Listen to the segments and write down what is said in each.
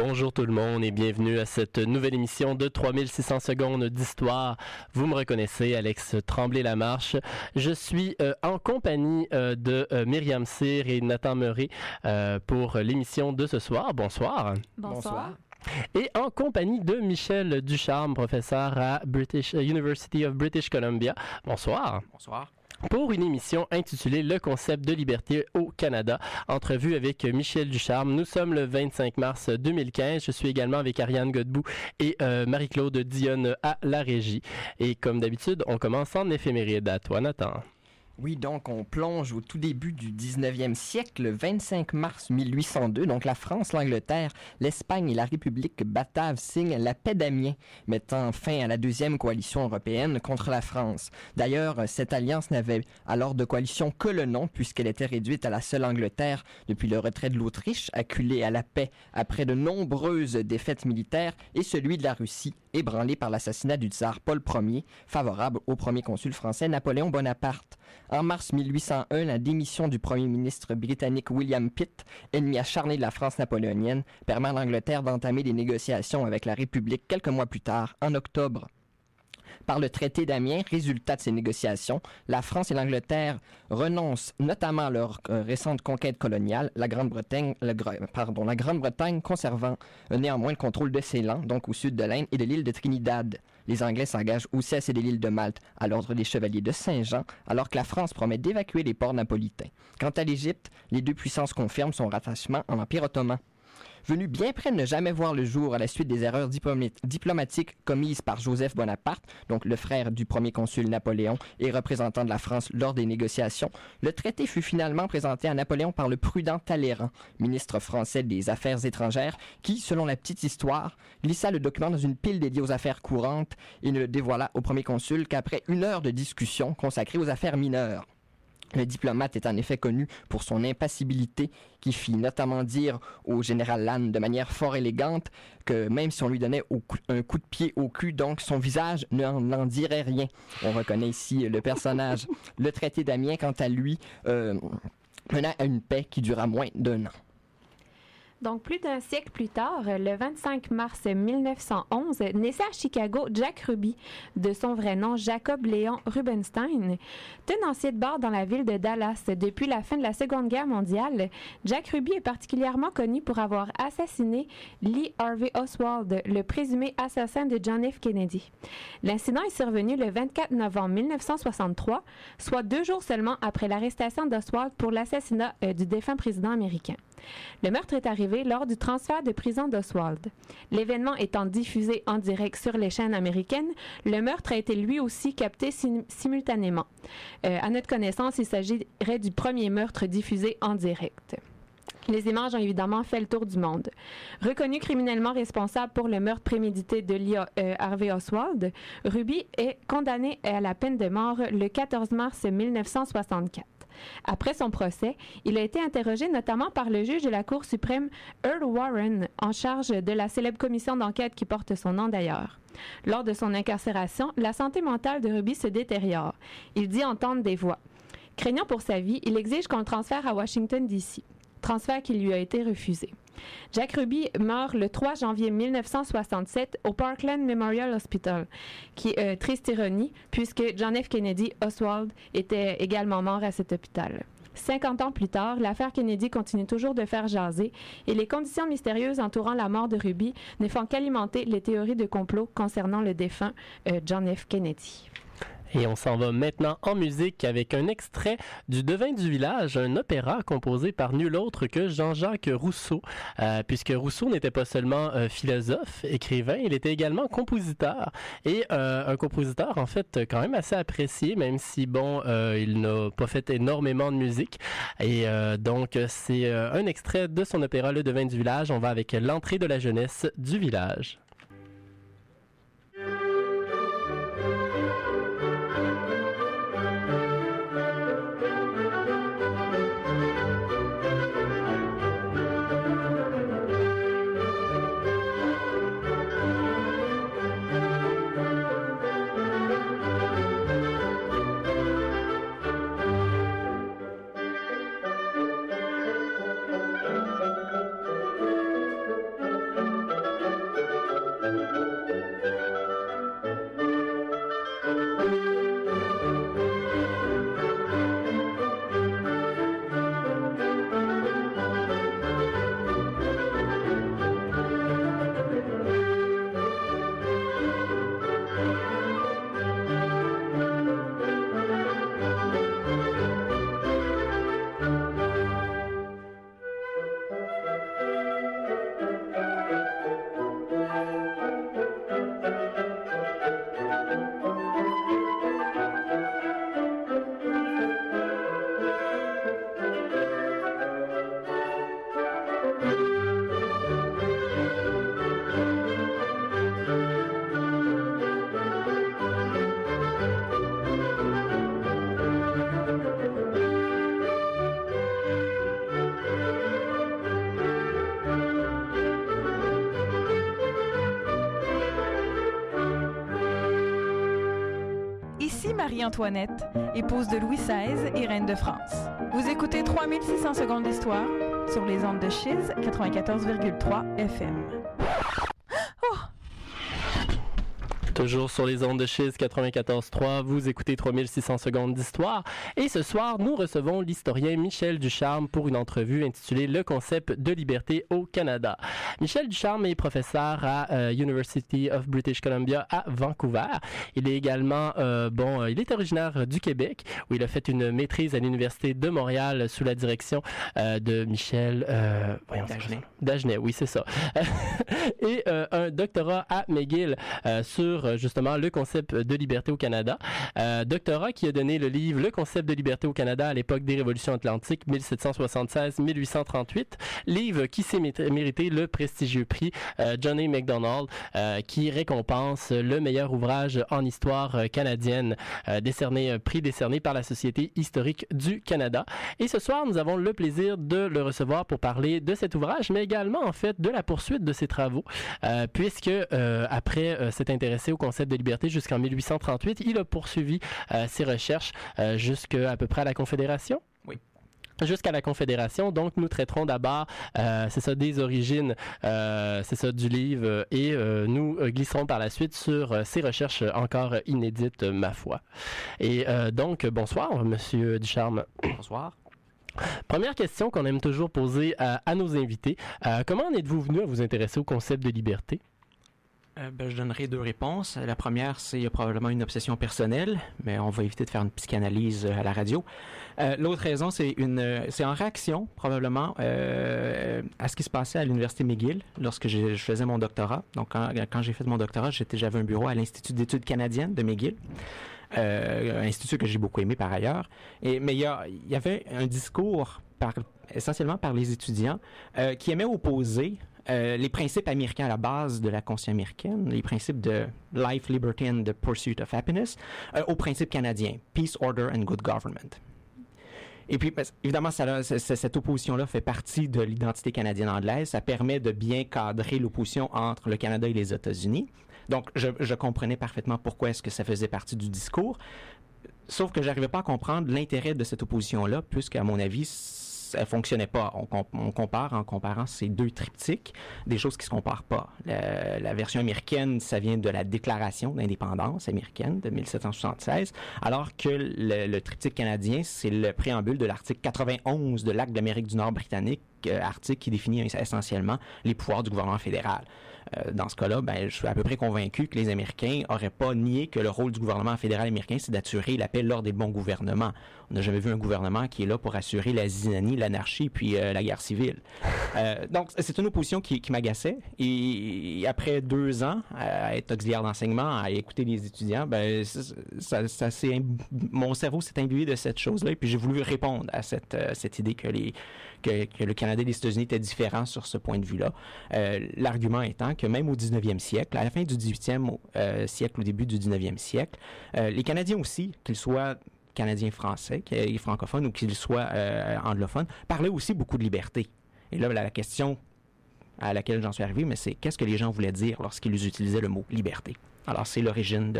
Bonjour tout le monde et bienvenue à cette nouvelle émission de 3600 secondes d'histoire. Vous me reconnaissez, Alex Tremblay-Lamarche. Je suis euh, en compagnie euh, de euh, Myriam Cyr et Nathan Murray pour l'émission de ce soir. Bonsoir. Bonsoir. Et en compagnie de Michel Ducharme, professeur à British University of British Columbia. Bonsoir. Bonsoir pour une émission intitulée Le concept de liberté au Canada. Entrevue avec Michel Ducharme. Nous sommes le 25 mars 2015. Je suis également avec Ariane Godbout et euh, Marie-Claude Dionne à la régie. Et comme d'habitude, on commence en éphéméride. À toi, Nathan. Oui, donc on plonge au tout début du 19e siècle, le 25 mars 1802. Donc la France, l'Angleterre, l'Espagne et la République batave signent la paix d'Amiens, mettant fin à la deuxième coalition européenne contre la France. D'ailleurs, cette alliance n'avait alors de coalition que le nom, puisqu'elle était réduite à la seule Angleterre depuis le retrait de l'Autriche, acculée à la paix après de nombreuses défaites militaires, et celui de la Russie, ébranlé par l'assassinat du tsar Paul Ier, favorable au premier consul français Napoléon Bonaparte. En mars 1801, la démission du premier ministre britannique William Pitt, ennemi acharné de la France napoléonienne, permet à l'Angleterre d'entamer des négociations avec la République quelques mois plus tard, en octobre par le traité d'Amiens, résultat de ces négociations, la France et l'Angleterre renoncent notamment à leur euh, récente conquête coloniale, la Grande-Bretagne, conservant néanmoins le contrôle de Ceylan, donc au sud de l'Inde, et de l'île de Trinidad. Les Anglais s'engagent aussi à céder l'île de Malte à l'ordre des chevaliers de Saint-Jean, alors que la France promet d'évacuer les ports napolitains. Quant à l'Égypte, les deux puissances confirment son rattachement en Empire ottoman venu bien près de ne jamais voir le jour à la suite des erreurs diplomatiques commises par Joseph Bonaparte, donc le frère du premier consul Napoléon et représentant de la France lors des négociations, le traité fut finalement présenté à Napoléon par le prudent Talleyrand, ministre français des Affaires étrangères, qui, selon la petite histoire, glissa le document dans une pile dédiée aux affaires courantes et ne le dévoila au premier consul qu'après une heure de discussion consacrée aux affaires mineures. Le diplomate est en effet connu pour son impassibilité qui fit notamment dire au général Lannes de manière fort élégante que même si on lui donnait un coup de pied au cul, donc son visage n'en dirait rien. On reconnaît ici le personnage. le traité d'Amiens, quant à lui, euh, mena à une paix qui dura moins d'un an. Donc, plus d'un siècle plus tard, le 25 mars 1911, naissait à Chicago Jack Ruby, de son vrai nom Jacob Léon Rubenstein. Tenancier de bord dans la ville de Dallas depuis la fin de la Seconde Guerre mondiale, Jack Ruby est particulièrement connu pour avoir assassiné Lee Harvey Oswald, le présumé assassin de John F. Kennedy. L'incident est survenu le 24 novembre 1963, soit deux jours seulement après l'arrestation d'Oswald pour l'assassinat euh, du défunt président américain. Le meurtre est arrivé lors du transfert de prison d'Oswald. L'événement étant diffusé en direct sur les chaînes américaines, le meurtre a été lui aussi capté simultanément. Euh, à notre connaissance, il s'agirait du premier meurtre diffusé en direct. Les images ont évidemment fait le tour du monde. Reconnu criminellement responsable pour le meurtre prémédité de Lee euh, Harvey Oswald, Ruby est condamné à la peine de mort le 14 mars 1964. Après son procès, il a été interrogé notamment par le juge de la Cour suprême Earl Warren, en charge de la célèbre commission d'enquête qui porte son nom d'ailleurs. Lors de son incarcération, la santé mentale de Ruby se détériore. Il dit entendre des voix. Craignant pour sa vie, il exige qu'on le transfère à Washington, D.C., transfert qui lui a été refusé. Jack Ruby meurt le 3 janvier 1967 au Parkland Memorial Hospital, qui est euh, triste ironie, puisque John F. Kennedy Oswald était également mort à cet hôpital. 50 ans plus tard, l'affaire Kennedy continue toujours de faire jaser et les conditions mystérieuses entourant la mort de Ruby ne font qu'alimenter les théories de complot concernant le défunt euh, John F. Kennedy. Et on s'en va maintenant en musique avec un extrait du Devin du village, un opéra composé par nul autre que Jean-Jacques Rousseau, euh, puisque Rousseau n'était pas seulement euh, philosophe, écrivain, il était également compositeur et euh, un compositeur en fait quand même assez apprécié, même si bon, il n'a pas fait énormément de musique. Et donc c'est un extrait de son opéra Le Devin du village. On va avec l'entrée de la jeunesse du village. Marie-Antoinette, épouse de Louis XVI et reine de France. Vous écoutez 3600 secondes d'histoire sur les ondes de Chiz 94,3 FM. Toujours sur les ondes de Chiz 94.3, vous écoutez 3600 secondes d'histoire. Et ce soir, nous recevons l'historien Michel Ducharme pour une entrevue intitulée Le concept de liberté au Canada. Michel Ducharme est professeur à euh, University of British Columbia à Vancouver. Il est également, euh, bon, euh, il est originaire du Québec où il a fait une maîtrise à l'Université de Montréal sous la direction euh, de Michel euh, voyons, Dagenet. oui, c'est ça. Et un doctorat à McGill sur justement le concept de liberté au Canada. Doctorat qui a donné le livre Le concept de liberté au Canada à l'époque des révolutions atlantiques 1776-1838. Livre qui s'est mérité le prestigieux prix euh, John A. MacDonald euh, qui récompense le meilleur ouvrage en histoire euh, canadienne décerné, prix décerné par la Société historique du Canada. Et ce soir, nous avons le plaisir de le recevoir pour parler de cet ouvrage, mais également en fait de la poursuite de ses travaux, puisque après s'être intéressé au concept de liberté jusqu'en 1838, il a poursuivi ses recherches jusqu'à peu près à la Confédération. Jusqu'à la Confédération, donc nous traiterons d'abord, euh, c'est ça, des origines, euh, c'est ça, du livre, et euh, nous glisserons par la suite sur ces recherches encore inédites, ma foi. Et donc, bonsoir, Monsieur Ducharme. Bonsoir. Première question qu'on aime toujours poser à, à nos invités. Comment en êtes-vous venu à vous intéresser au concept de liberté? Euh, ben, je donnerai deux réponses. La première, c'est probablement une obsession personnelle, mais on va éviter de faire une psychanalyse euh, à la radio. Euh, L'autre raison, c'est une, c'est en réaction probablement à ce qui se passait à l'université McGill lorsque je faisais mon doctorat. Donc, quand, j'ai fait mon doctorat, j'étais, j'avais un bureau à l'Institut d'études canadiennes de McGill. Un institut que j'ai beaucoup aimé par ailleurs. Et, mais il y, y avait un discours essentiellement par les étudiants qui aimaient opposer euh, les principes américains à la base de la conscience américaine, les principes de life, liberty and the pursuit of happiness, euh, aux principes canadiens, peace, order and good government. Et puis, parce- évidemment, cette opposition-là fait partie de l'identité canadienne-anglaise. Ça permet de bien cadrer l'opposition entre le Canada et les États-Unis. Donc, je, je comprenais parfaitement pourquoi est-ce que ça faisait partie du discours. Sauf que j'arrivais pas à comprendre l'intérêt de cette opposition-là, puisqu'à mon avis, ça fonctionnait pas. On, com- on compare en comparant ces deux triptyques des choses qui se comparent pas. La, version américaine, ça vient de la Déclaration d'indépendance américaine de 1776, alors que le, le triptyque canadien, c'est le préambule de l'article 91 de l'Acte d'Amérique du Nord britannique, euh, article qui définit essentiellement les pouvoirs du gouvernement fédéral. Euh, dans ce cas-là, ben, je suis à peu près convaincu que les Américains n'auraient pas nié que le rôle du gouvernement fédéral américain, c'est d'assurer la paix, l'ordre et le bon gouvernement. On n'a jamais vu un gouvernement qui est là pour assurer la zizanie, l'anarchie, puis euh, la guerre civile. Euh, donc, c'est une opposition qui, qui m'agaçait. Et, après deux ans à être auxiliaire d'enseignement, à écouter les étudiants, ben, ça, imb- mon cerveau s'est imbibé de cette chose-là. Et puis, j'ai voulu répondre à cette, cette idée que, les, que, le Canada et les États-Unis étaient différents sur ce point de vue-là. Euh, L'argument étant que même au 19e siècle, à la fin du 18e euh, siècle, au début du 19e siècle, euh, les Canadiens aussi, qu'ils soient canadiens français, qu'ils soient francophones ou qu'ils soient anglophones, parlaient aussi beaucoup de liberté. Et là, la question à laquelle j'en suis arrivé, mais c'est qu'est-ce que les gens voulaient dire lorsqu'ils utilisaient le mot liberté? Alors, c'est l'origine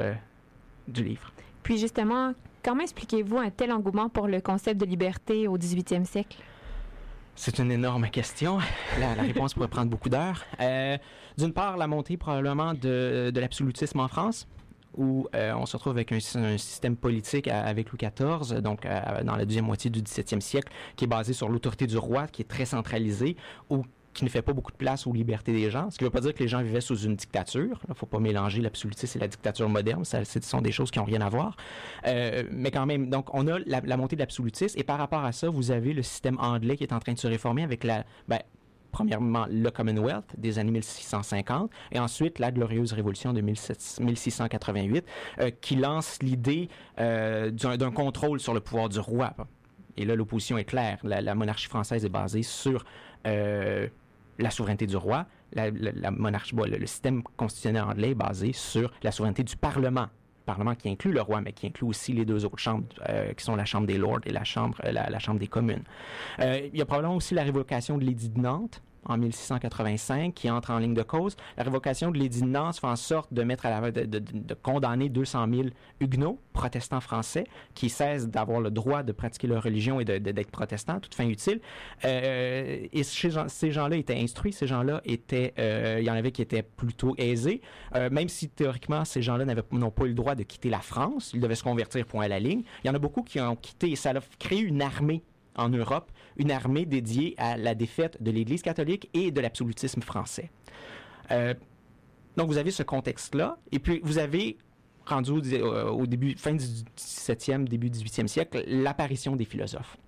du livre. Puis justement, comment expliquez-vous un tel engouement pour le concept de liberté au 18e siècle? C'est une énorme question. La, réponse pourrait prendre beaucoup d'heures. Euh, D'une part, la montée probablement de, de l'absolutisme en France, où euh, on se retrouve avec un, système politique avec Louis XIV, donc dans la deuxième moitié du 17e siècle, qui est basé sur l'autorité du roi, qui est très centralisé, ou qui ne fait pas beaucoup de place aux libertés des gens. Ce qui ne veut pas dire que les gens vivaient sous une dictature. Il ne faut pas mélanger l'absolutisme et la dictature moderne. Ça, ce sont des choses qui n'ont rien à voir. Euh, mais quand même, donc on a la, montée de l'absolutisme et par rapport à ça, vous avez le système anglais qui est en train de se réformer avec la, ben, premièrement le Commonwealth des années 1650 et ensuite la glorieuse révolution de 1700 1688 euh, qui lance l'idée euh, d'un contrôle sur le pouvoir du roi. Et là, l'opposition est claire. La, monarchie française est basée sur la souveraineté du roi. La, monarchie, le, système constitutionnel anglais est basé sur la souveraineté du Parlement. Parlement qui inclut le roi, mais qui inclut aussi les deux autres chambres, euh, qui sont la Chambre des Lords et la Chambre, euh, la Chambre des communes. Euh, il y a probablement aussi la révocation de l'édit de Nantes en 1685 qui entre en ligne de cause. La révocation de l'édit de Nantes fait en sorte de mettre à la, de, de, condamner 200 000 huguenots, protestants français, qui cessent d'avoir le droit de pratiquer leur religion et d'être protestants, toute fin utile. Euh, et chez, ces gens-là étaient instruits, ces gens-là étaient, euh, il y en avait qui étaient plutôt aisés, euh, même si théoriquement ces gens-là n'ont pas eu le droit de quitter la France, ils devaient se convertir point à la ligne. Il y en a beaucoup qui ont quitté et ça a créé une armée en Europe, une armée dédiée à la défaite de l'Église catholique et de l'absolutisme français. Euh, donc vous avez ce contexte-là, et puis vous avez rendu au, euh, début, fin du 17e, début du 18e siècle, l'apparition des philosophes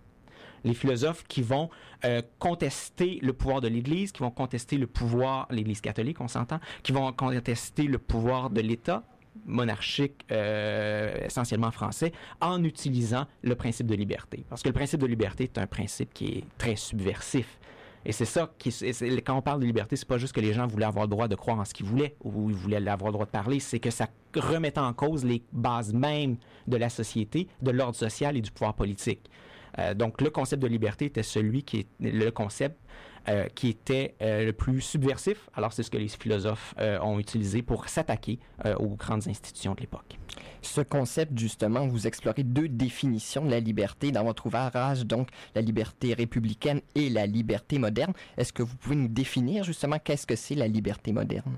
les philosophes qui vont euh, contester le pouvoir de l'Église, qui vont contester le pouvoir, l'Église catholique, on s'entend, qui vont contester le pouvoir de l'État monarchique euh, essentiellement français en utilisant le principe de liberté. Parce que le principe de liberté est un principe qui est très subversif. Et c'est ça qui, quand on parle de liberté, c'est pas juste que les gens voulaient avoir le droit de croire en ce qu'ils voulaient ou ils voulaient avoir le droit de parler, c'est que ça remettait en cause les bases mêmes de la société, de l'ordre social et du pouvoir politique. Euh, donc le concept de liberté était celui qui est le concept euh, qui était euh, le plus subversif. Alors c'est ce que les philosophes euh, ont utilisé pour s'attaquer aux grandes institutions de l'époque. Ce concept, justement, vous explorez deux définitions de la liberté dans votre ouvrage, donc la liberté républicaine et la liberté moderne. Est-ce que vous pouvez nous définir justement qu'est-ce que c'est la liberté moderne?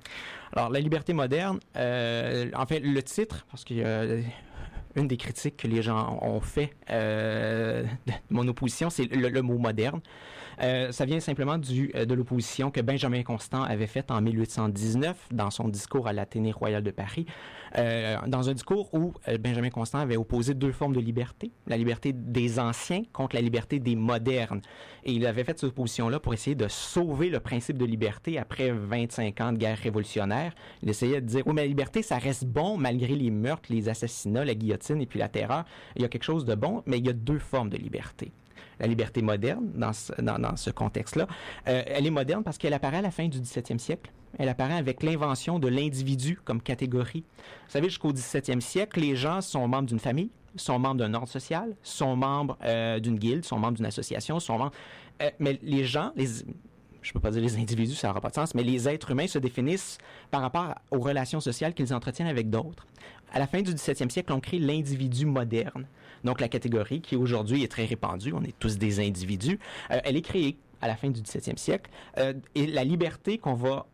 Alors la liberté moderne, en fait, le titre, parce a une des critiques que les gens ont fait de mon opposition, c'est le, mot moderne. Euh, ça vient simplement du, euh, de l'opposition que Benjamin Constant avait faite en 1819 dans son discours à l'Athénée royal de Paris, euh, dans un discours où Benjamin Constant avait opposé deux formes de liberté, la liberté des anciens contre la liberté des modernes. Et il avait fait cette opposition-là pour essayer de sauver le principe de liberté après 25 ans de guerre révolutionnaire. Il essayait de dire, oui, mais la liberté, ça reste bon malgré les meurtres, les assassinats, la guillotine et puis la terreur. Il y a quelque chose de bon, mais il y a deux formes de liberté la liberté moderne dans ce, contexte-là. Euh, elle est moderne parce qu'elle apparaît à la fin du 17e siècle. Elle apparaît avec l'invention de l'individu comme catégorie. Vous savez, jusqu'au 17e siècle, les gens sont membres d'une famille, sont membres d'un ordre social, sont membres euh, d'une guilde, sont membres d'une association, sont membres... Euh, mais les gens, je peux pas dire les individus, ça n'aura pas de sens, mais les êtres humains se définissent par rapport aux relations sociales qu'ils entretiennent avec d'autres. À la fin du 17e siècle, on crée l'individu moderne. Donc la catégorie qui aujourd'hui est très répandue, on est tous des individus, euh, elle est créée à la fin du 17e siècle. Euh, et la liberté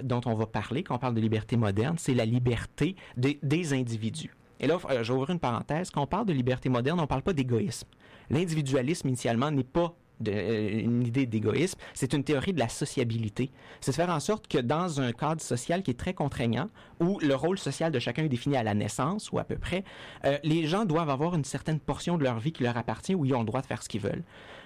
dont on va parler, quand on parle de liberté moderne, c'est la liberté des individus. Et là, euh, ouvrir une parenthèse. Quand on parle de liberté moderne, on ne parle pas d'égoïsme. L'individualisme, initialement, n'est pas euh, une idée d'égoïsme, c'est une théorie de la sociabilité. C'est de faire en sorte que dans un cadre social qui est très contraignant, où le rôle social de chacun est défini à la naissance ou à peu près, euh, les gens doivent avoir une certaine portion de leur vie qui leur appartient où ils ont le droit de faire ce qu'ils veulent.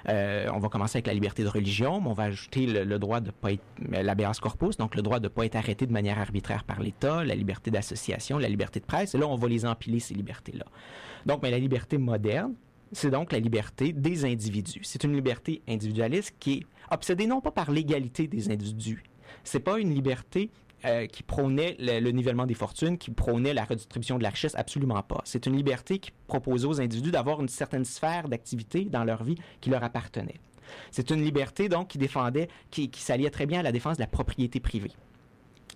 Euh, on va commencer avec la liberté de religion, mais on va ajouter le, droit de pas être corpus, donc le droit de pas être arrêté de manière arbitraire par l'État, la liberté d'association, la liberté de presse. Et là, on va les empiler ces libertés-là. Donc, mais la liberté moderne, c'est donc la liberté des individus. C'est une liberté individualiste qui est obsédée non pas par l'égalité des individus. C'est pas une liberté euh, qui prônait le, nivellement des fortunes, qui prônait la redistribution de la richesse, absolument pas. C'est une liberté qui proposait aux individus d'avoir une certaine sphère d'activité dans leur vie qui leur appartenait. C'est une liberté donc qui défendait, qui, qui s'alliait très bien à la défense de la propriété privée.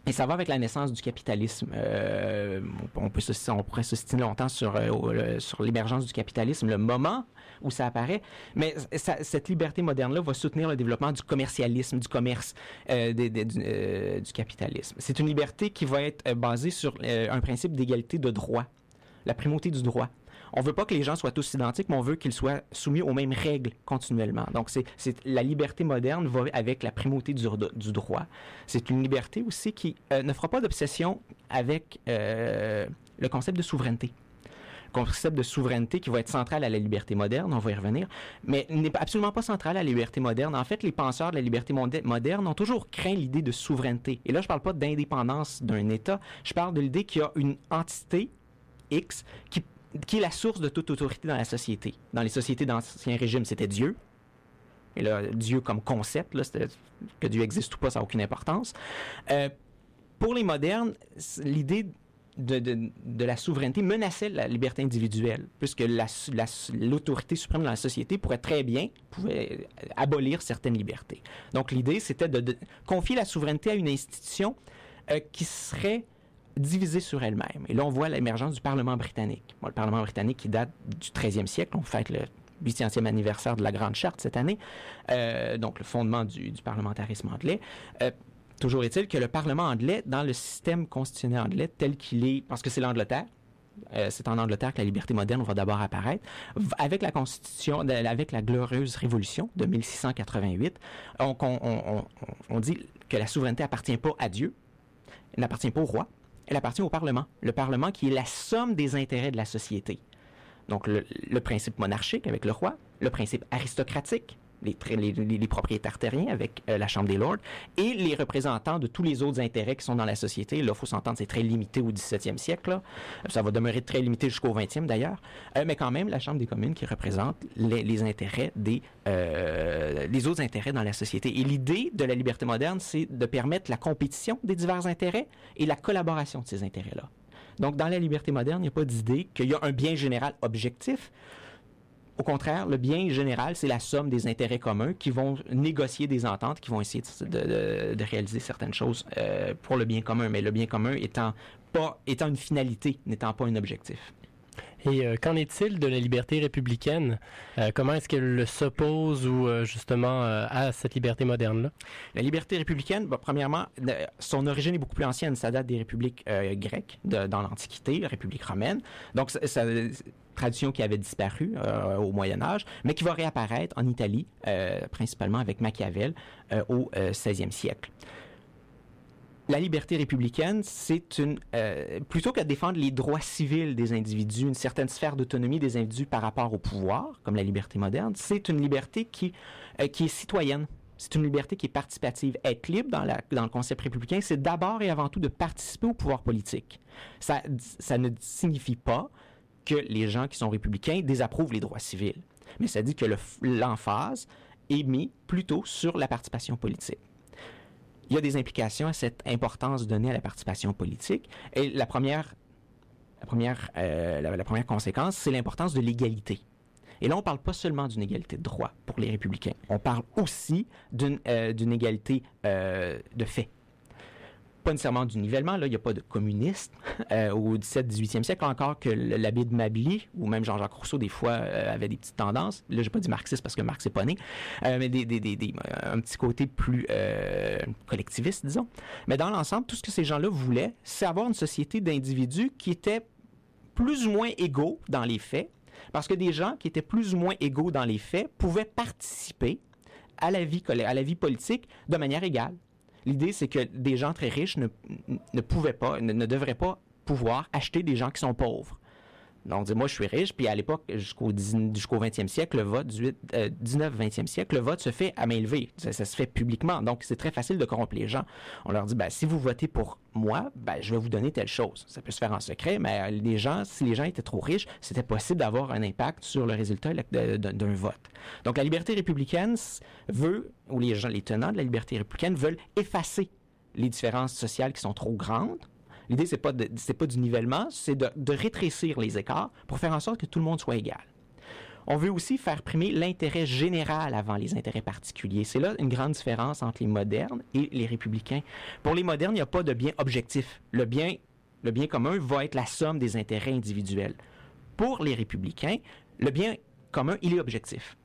Et ça va avec la naissance du capitalisme. Euh, on, peut se, on pourrait longtemps sur, euh, sur l'émergence du capitalisme, le moment où ça apparaît. Mais cette liberté moderne-là va soutenir le développement du commercialisme, du commerce, euh, du, capitalisme. C'est une liberté qui va être basée sur un principe d'égalité de droit, la primauté du droit on veut pas que les gens soient tous identiques, mais on veut qu'ils soient soumis aux mêmes règles continuellement. Donc, c'est, la liberté moderne va avec la primauté du, droit. C'est une liberté aussi qui euh, ne fera pas d'obsession avec euh, le concept de souveraineté concept de souveraineté qui va être central à la liberté moderne, on va y revenir, mais n'est absolument pas central à la liberté moderne. En fait, les penseurs de la liberté moderne ont toujours craint l'idée de souveraineté. Et là, je parle pas d'indépendance d'un État, je parle de l'idée qu'il y a une entité X qui qui est la source de toute autorité dans la société. Dans les sociétés d'ancien régime, c'était Dieu. Et là, Dieu comme concept, que Dieu existe ou pas, ça n'a aucune importance. Euh, pour les modernes, l'idée de, la souveraineté menaçait la liberté individuelle, puisque la- la- l'autorité suprême de la société pourrait très bien pouvait abolir certaines libertés. Donc l'idée, c'était de, de confier la souveraineté à une institution euh, qui serait divisée sur elle-même. Et là, on voit l'émergence du Parlement britannique. Le Parlement britannique qui date du 13e siècle, on fête le 8e anniversaire de la Grande Charte cette année, euh, donc le fondement du, parlementarisme anglais. Euh, Toujours est-il que le Parlement anglais, dans le système constitutionnel anglais tel qu'il est, parce que c'est l'Angleterre, euh, c'est en Angleterre que la liberté moderne va d'abord apparaître. Avec la Constitution, avec la glorieuse Révolution de 1688, on, dit que la souveraineté appartient pas à Dieu, n'appartient pas au roi, elle appartient au Parlement. Le Parlement qui est la somme des intérêts de la société. Donc le, principe monarchique avec le roi, le principe aristocratique, les, propriétaires terriens avec euh, la Chambre des Lords, et les représentants de tous les autres intérêts qui sont dans la société. Là, il faut s'entendre, c'est très limité au 17e siècle. là. Ça va demeurer très limité jusqu'au 20e d'ailleurs. Euh, mais quand même, la Chambre des communes qui représente les, intérêts des, euh, les autres intérêts dans la société. Et l'idée de la liberté moderne, c'est de permettre la compétition des divers intérêts et la collaboration de ces intérêts-là. Donc, dans la liberté moderne, il n'y a pas d'idée qu'il y a un bien général objectif. Au contraire, le bien général, c'est la somme des intérêts communs qui vont négocier des ententes, qui vont essayer de, réaliser certaines choses euh, pour le bien commun, mais le bien commun étant pas étant une finalité, n'étant pas un objectif. Et euh, qu'en est-il de la liberté républicaine? Euh, comment est-ce qu'elle s'oppose ou euh, justement à cette liberté moderne-là? La liberté républicaine, bah, premièrement, son origine est beaucoup plus ancienne. Ça date des républiques grecques dans l'Antiquité, la République romaine. Donc, ça, tradition qui avait disparu au Moyen Âge, mais qui va réapparaître en Italie, principalement avec Machiavel, au euh, 16e siècle. La liberté républicaine, c'est une euh, plutôt que défendre les droits civils des individus, une certaine sphère d'autonomie des individus par rapport au pouvoir, comme la liberté moderne, c'est une liberté qui euh, qui est citoyenne. C'est une liberté qui est participative. Être libre dans, dans le concept républicain, c'est d'abord et avant tout de participer au pouvoir politique. Ça, ça ne signifie pas que les gens qui sont républicains désapprouvent les droits civils, mais ça dit que l'emphase est mis plutôt sur la participation politique. Il y a des implications à cette importance donnée à la participation politique. Et la première, la première, euh, la- première conséquence, c'est l'importance de l'égalité. Et là, on ne parle pas seulement d'une égalité de droit pour les républicains. On parle aussi d'une euh, égalité euh, de fait. Pas nécessairement du nivellement. Là, il n'y a pas de communistes euh, au 17-18e siècle encore que l'abbé de Mably ou même Jean-Jacques Rousseau, des fois, euh, avait des petites tendances. Là, j'ai pas dit marxiste parce que Marx n'est pas né, euh, mais des, des- des- des- euh, un petit côté plus euh, collectiviste, disons. Mais dans l'ensemble, tout ce que ces gens-là voulaient, c'est avoir une société d'individus qui étaient plus ou moins égaux dans les faits, parce que des gens qui étaient plus ou moins égaux dans les faits pouvaient participer à la vie, à la vie politique de manière égale. L'idée, c'est que des gens très riches ne, pouvaient pas, ne, ne devraient pas pouvoir acheter des gens qui sont pauvres. Donc, dis, moi, je suis riche, puis à l'époque, jusqu'au 10 jusqu'au 20e siècle, le vote, 19-20e siècle, le vote se fait à main levée. Ça, se fait publiquement. Donc, c'est très facile de corrompre les gens. On leur dit, ben, si vous votez pour moi, ben, je vais vous donner telle chose. Ça peut se faire en secret, mais euh, les gens, si les gens étaient trop riches, c'était possible d'avoir un impact sur le résultat d'un vote. Donc, la liberté républicaine veut, ou les gens, les tenants de la liberté républicaine veulent effacer les différences sociales qui sont trop grandes. L'idée, c'est pas pas du nivellement, c'est de, de rétrécir les écarts pour faire en sorte que tout le monde soit égal. On veut aussi faire primer l'intérêt général avant les intérêts particuliers. C'est là une grande différence entre les modernes et les républicains. Pour les modernes, il n'y a pas de bien objectif. Le bien, le bien commun va être la somme des intérêts individuels. Pour les républicains, le bien commun, il est objectif.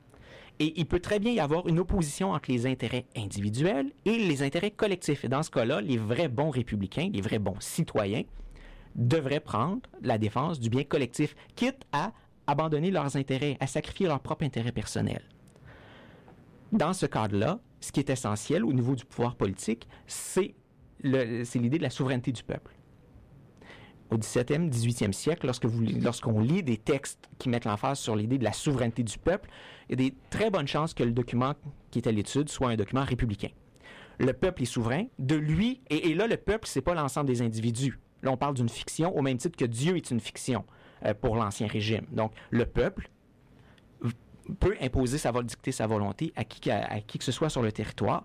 Et il peut très bien y avoir une opposition entre les intérêts individuels et les intérêts collectifs. Et dans ce cas-là, les vrais bons républicains, les vrais bons citoyens, devraient prendre la défense du bien collectif, quitte à abandonner leurs intérêts, à sacrifier leur propre intérêt personnel. Dans ce cadre-là, ce qui est essentiel au niveau du pouvoir politique, c'est l'idée de la souveraineté du peuple. Au 17e, 18e siècle, lorsque lorsqu'on lit des textes qui mettent l'emphase sur l'idée de la souveraineté du peuple, il y a des très bonnes chances que le document qui est à l'étude soit un document républicain. Le peuple est souverain, de lui, et, là, le peuple, c'est pas l'ensemble des individus. Là, on parle d'une fiction au même titre que Dieu est une fiction euh, pour l'ancien régime. Donc, le peuple peut imposer sa vol- dicter sa volonté à qui que ce soit sur le territoire.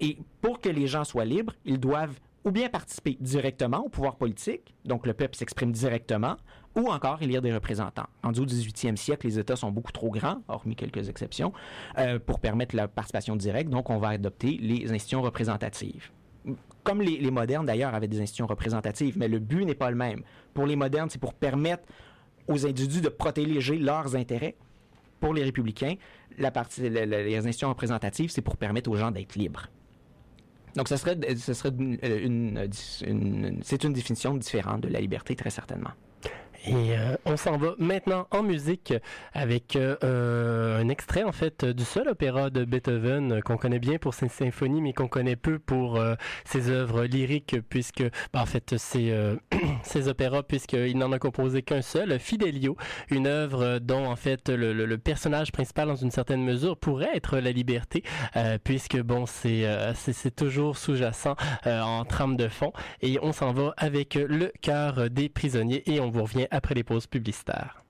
Et pour que les gens soient libres, ils doivent ou bien participer directement au pouvoir politique, donc le peuple s'exprime directement, ou encore élire des représentants. En au 18e siècle, les États sont beaucoup trop grands, hormis quelques exceptions, euh, pour permettre la participation directe, donc on va adopter les institutions représentatives. Comme les, modernes, d'ailleurs, avaient des institutions représentatives, mais le but n'est pas le même. Pour les modernes, c'est pour permettre aux individus de protéger leurs intérêts. Pour les républicains, la partie, les institutions représentatives, c'est pour permettre aux gens d'être libres. Donc, ce serait, c'est une définition différente de la liberté, très certainement. Et euh, on s'en va maintenant en musique avec euh, euh, un extrait en fait du seul opéra de Beethoven qu'on connaît bien pour ses symphonies mais qu'on connaît peu pour ses œuvres lyriques puisque ben, en fait euh, ses opéras puisqu'il n'en a composé qu'un seul, Fidelio, une œuvre dont en fait le, le- personnage principal dans une certaine mesure pourrait être la liberté puisque bon c'est c'est toujours sous-jacent en trame de fond. Et on s'en va avec le cœur des prisonniers et on vous revient après les pauses publicitaires.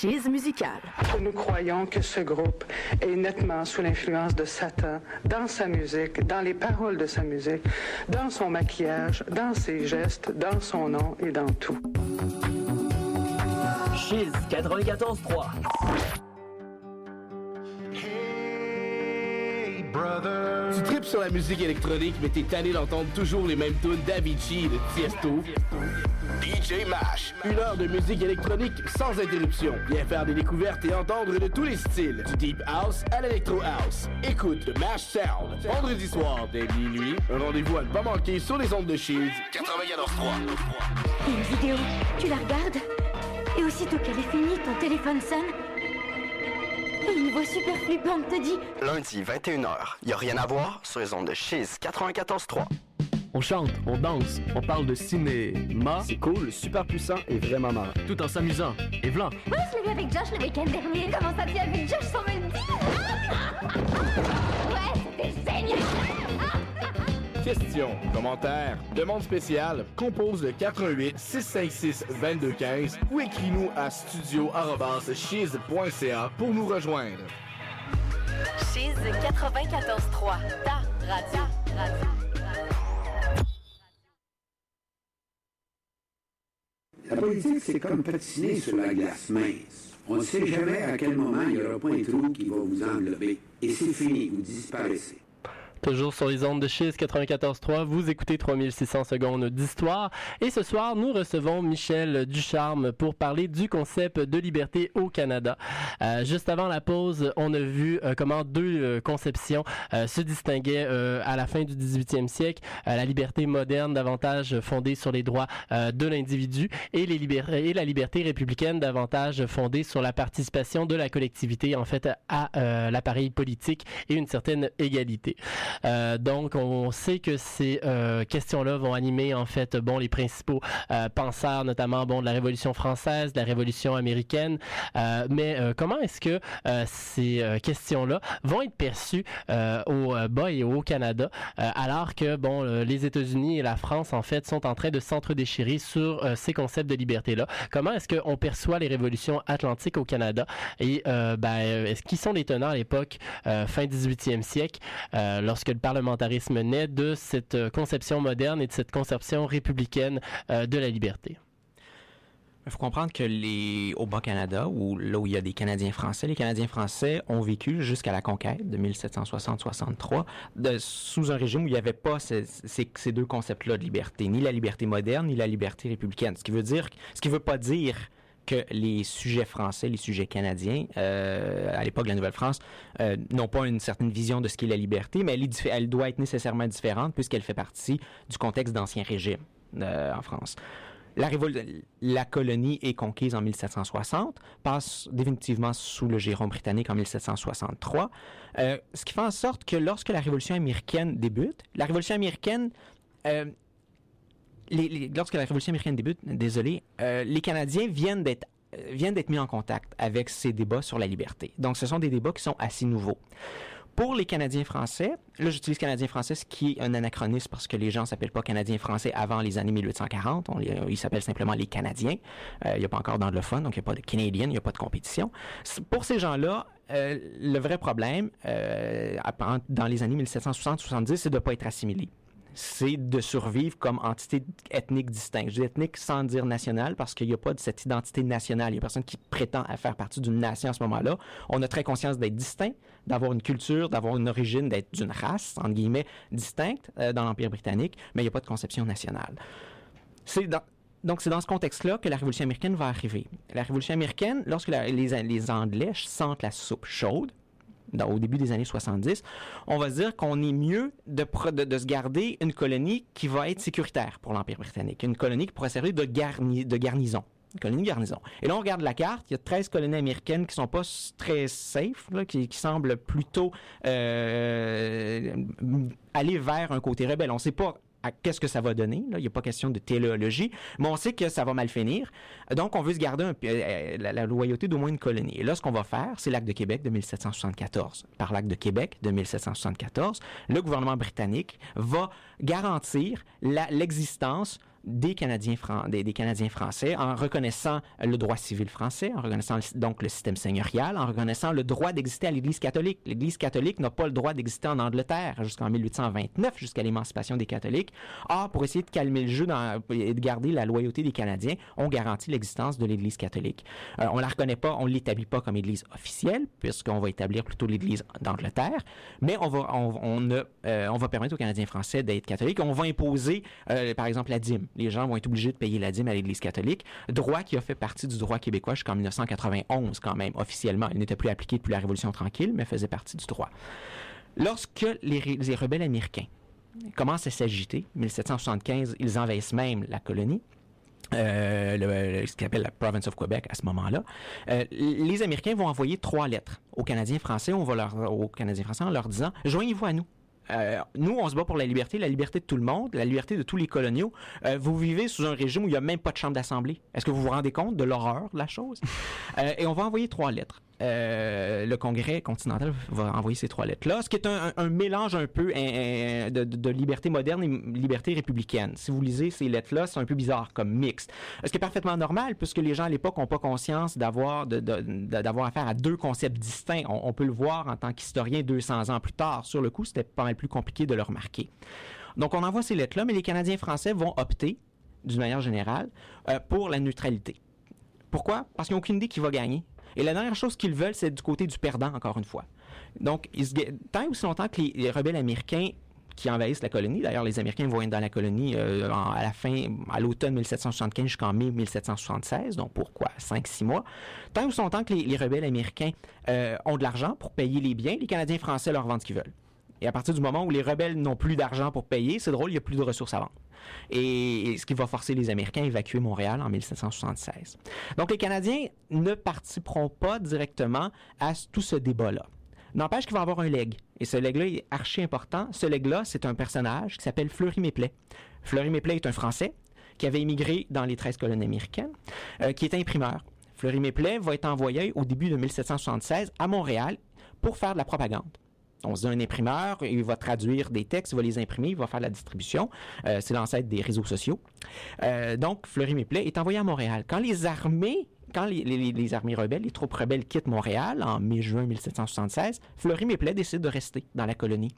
Cheese musical. Nous croyons que ce groupe est nettement sous l'influence de Satan dans sa musique, dans les paroles de sa musique, dans son maquillage, dans ses gestes, dans son nom et dans tout. Cheese 94.3 Tu tripes sur la musique électronique, mais t'es tanné d'entendre toujours les mêmes tunes d'Avicii et de Tiesto. DJ Mash, une heure de musique électronique sans interruption. Viens faire des découvertes et entendre de tous les styles, du deep house à l'electro house. Écoute Mash Sound, vendredi soir dès minuit. Un rendez-vous à ne pas manquer sur les ondes de Shields 94.3. Une vidéo, tu la regardes? Et aussitôt qu'elle est finie, ton téléphone sonne et une voix super flippante te dit Lundi 21h, y a rien à voir sur les ondes de Shiz 94.3. On chante, on danse, on parle de cinéma. C'est cool, super puissant et vraiment marrant. Tout en s'amusant. Et vlan. Ouais, je l'ai vu avec Josh le week-end dernier. Comment ça tient avec Josh sans me le dire Ouais, c'était génial Questions, commentaires, demandes spéciales, compose le 88 656 2215 ou écris-nous à studio@chiz.ca pour nous rejoindre. Cheese 94.3, ta radio. radio. La politique, c'est comme patiner sur la glace mince. On ne sait jamais à quel moment il n'y aura pas un trou qui va vous englober. Et c'est fini, vous disparaissez. Toujours sur les ondes de Chiz 94.3, vous écoutez 3600 secondes d'histoire. Et ce soir, nous recevons Michel Ducharme pour parler du concept de liberté au Canada. Euh, juste avant la pause, on a vu euh, comment deux euh, conceptions euh, se distinguaient euh, à la fin du 18e siècle. Euh, la liberté moderne, davantage fondée sur les droits de l'individu, et, et la liberté républicaine, davantage fondée sur la participation de la collectivité, en fait, à l'appareil politique et une certaine égalité. Euh, donc, on sait que ces euh, questions-là vont animer en fait, bon, les principaux euh, penseurs, notamment bon de la Révolution française, de la Révolution américaine. Euh, mais comment est-ce que ces questions-là vont être perçues au bas et au Canada, alors que bon, les États-Unis et la France en fait sont en train de s'entre-déchirer sur ces concepts de liberté-là? Comment est-ce qu'on perçoit les révolutions atlantiques au Canada? Et ben, est-ce qui sont les tenants à l'époque fin 18e siècle, euh, lorsque le parlementarisme naît de cette euh, conception moderne et de cette conception républicaine euh, de la liberté. Il faut comprendre que au Bas-Canada, où, là où il y a des Canadiens français, les Canadiens français ont vécu jusqu'à la conquête de 1760-63 de- sous un régime où il n'y avait pas ces, ces- ces deux concepts-là de liberté, ni la liberté moderne, ni la liberté républicaine. Ce qui veut dire, ce qui veut pas dire que les sujets français, les sujets canadiens, euh, à l'époque de la Nouvelle-France, euh, n'ont pas une certaine vision de ce qu'est la liberté, mais elle, doit être nécessairement différente puisqu'elle fait partie du contexte d'ancien régime euh, en France. La, la colonie est conquise en 1760, passe définitivement sous le giron britannique en 1763, euh, ce qui fait en sorte que lorsque la Révolution américaine débute, la Révolution américaine, lorsque la Révolution américaine débute, désolé, euh, les Canadiens viennent d'être euh, viennent d'être mis en contact avec ces débats sur la liberté. Donc, ce sont des débats qui sont assez nouveaux. Pour les Canadiens français, là j'utilise Canadiens français, ce qui est un anachronisme parce que les gens s'appellent pas Canadiens français avant les années 1840. On les- ils s'appellent simplement les Canadiens. Euh, Il n'y a pas encore d'anglophone, donc il n'y a pas de Canadian, il n'y a pas de compétition. Pour ces gens-là, le vrai problème dans les années 1760-70, c'est de ne pas être assimilé c'est de survivre comme entité ethnique distincte. Je dis ethnique sans dire nationale parce qu'il n'y a pas de cette identité nationale. Il n'y a personne qui prétend faire partie d'une nation à ce moment-là. On a très conscience d'être distinct, d'avoir une culture, d'avoir une origine, d'être d'une race, entre guillemets, distincte euh, dans l'Empire britannique, mais il n'y a pas de conception nationale. Donc, c'est dans ce contexte-là que la Révolution américaine va arriver. La Révolution américaine, lorsque les Anglais sentent la soupe chaude, au début des années 70, on va dire qu'on est mieux de, se garder une colonie qui va être sécuritaire pour l'Empire britannique, une colonie qui pourrait servir de, garni- de garnison. Et là, on regarde la carte, il y a 13 colonies américaines qui sont pas très safe, qui, semblent plutôt euh, aller vers un côté rebelle. On sait pas à qu'est-ce que ça va donner. Il n'y a pas question de téléologie, mais on sait que ça va mal finir. Donc, on veut se garder un- euh, la, la loyauté d'au moins une colonie. Et là, ce qu'on va faire, c'est l'acte de Québec de 1774. Par l'acte de Québec de 1774, le gouvernement britannique va garantir l'existence des Canadiens, des, des, Canadiens français en reconnaissant le droit civil français, en reconnaissant donc le système seigneurial, en reconnaissant le droit d'exister à l'Église catholique. L'Église catholique n'a pas le droit d'exister en Angleterre jusqu'en 1829, jusqu'à l'émancipation des catholiques. Or, pour essayer de calmer le jeu et de garder la loyauté des Canadiens, on garantit l'existence de l'Église catholique. Euh, on la reconnaît pas, on l'établit pas comme Église officielle, puisqu'on va établir plutôt l'Église d'Angleterre, mais on va, euh, permettre aux Canadiens français d'être catholiques. On va imposer, euh, par exemple, la dîme les gens vont être obligés de payer la dîme à l'Église catholique, droit qui a fait partie du droit québécois jusqu'en 1991 quand même, officiellement. Il n'était plus appliqué depuis la Révolution tranquille, mais faisait partie du droit. Lorsque les, rebelles américains commencent à s'agiter, 1775, ils envahissent même la colonie, euh, ce qu'on appelle la province of Quebec à ce moment-là, euh, les Américains vont envoyer trois lettres aux Canadiens français, on va leur, aux Canadiens français en leur disant joignez-vous à nous. Euh, nous, on se bat pour la liberté, la liberté de tout le monde, la liberté de tous les coloniaux. Euh, vous vivez sous un régime où il n'y a même pas de chambre d'assemblée. Est-ce que vous vous rendez compte de l'horreur de la chose? Euh, et on va envoyer trois lettres. Euh, le Congrès continental va envoyer ces trois lettres-là, ce qui est un, mélange un peu de, liberté moderne et liberté républicaine. Si vous lisez ces lettres-là, c'est un peu bizarre comme mixte. Ce qui est parfaitement normal, puisque les gens à l'époque n'ont pas conscience d'avoir d'avoir affaire à deux concepts distincts. On, peut le voir en tant qu'historien 200 ans plus tard. Sur le coup, c'était pas mal plus compliqué de le remarquer. Donc, on envoie ces lettres-là, mais les Canadiens français vont opter, d'une manière générale, euh, pour la neutralité. Pourquoi? Parce qu'ils n'ont aucune idée qui va gagner. Et la dernière chose qu'ils veulent, c'est du côté du perdant, encore une fois. Donc, tant et aussi longtemps que les, rebelles américains qui envahissent la colonie. D'ailleurs, les Américains vont être dans la colonie euh, à la fin, à l'automne 1775 jusqu'en mai 1776, donc pourquoi 5-6 mois. Tant et aussi longtemps que les, rebelles américains euh, ont de l'argent pour payer les biens, les Canadiens français leur vendent ce qu'ils veulent. Et à partir du moment où les rebelles n'ont plus d'argent pour payer, c'est drôle, il n'y a plus de ressources à vendre. Et, ce qui va forcer les Américains à évacuer Montréal en 1776. Donc les Canadiens ne participeront pas directement à tout ce débat-là. N'empêche qu'il va avoir un leg. Et ce leg-là est archi important. Ce leg-là, c'est un personnage qui s'appelle Fleury Méplet. Fleury Méplet est un Français qui avait immigré dans les 13 colonies américaines, euh, qui est imprimeur. Fleury Méplet va être envoyé au début de 1776 à Montréal pour faire de la propagande. On se dit un imprimeur, il va traduire des textes, il va les imprimer, il va faire la distribution. Euh, c'est l'ancêtre des réseaux sociaux. Euh, donc, Fleury Méplet est envoyé à Montréal. Quand les armées quand les, armées rebelles, les troupes rebelles quittent Montréal en mai-juin 1776, Fleury Méplet décide de rester dans la colonie.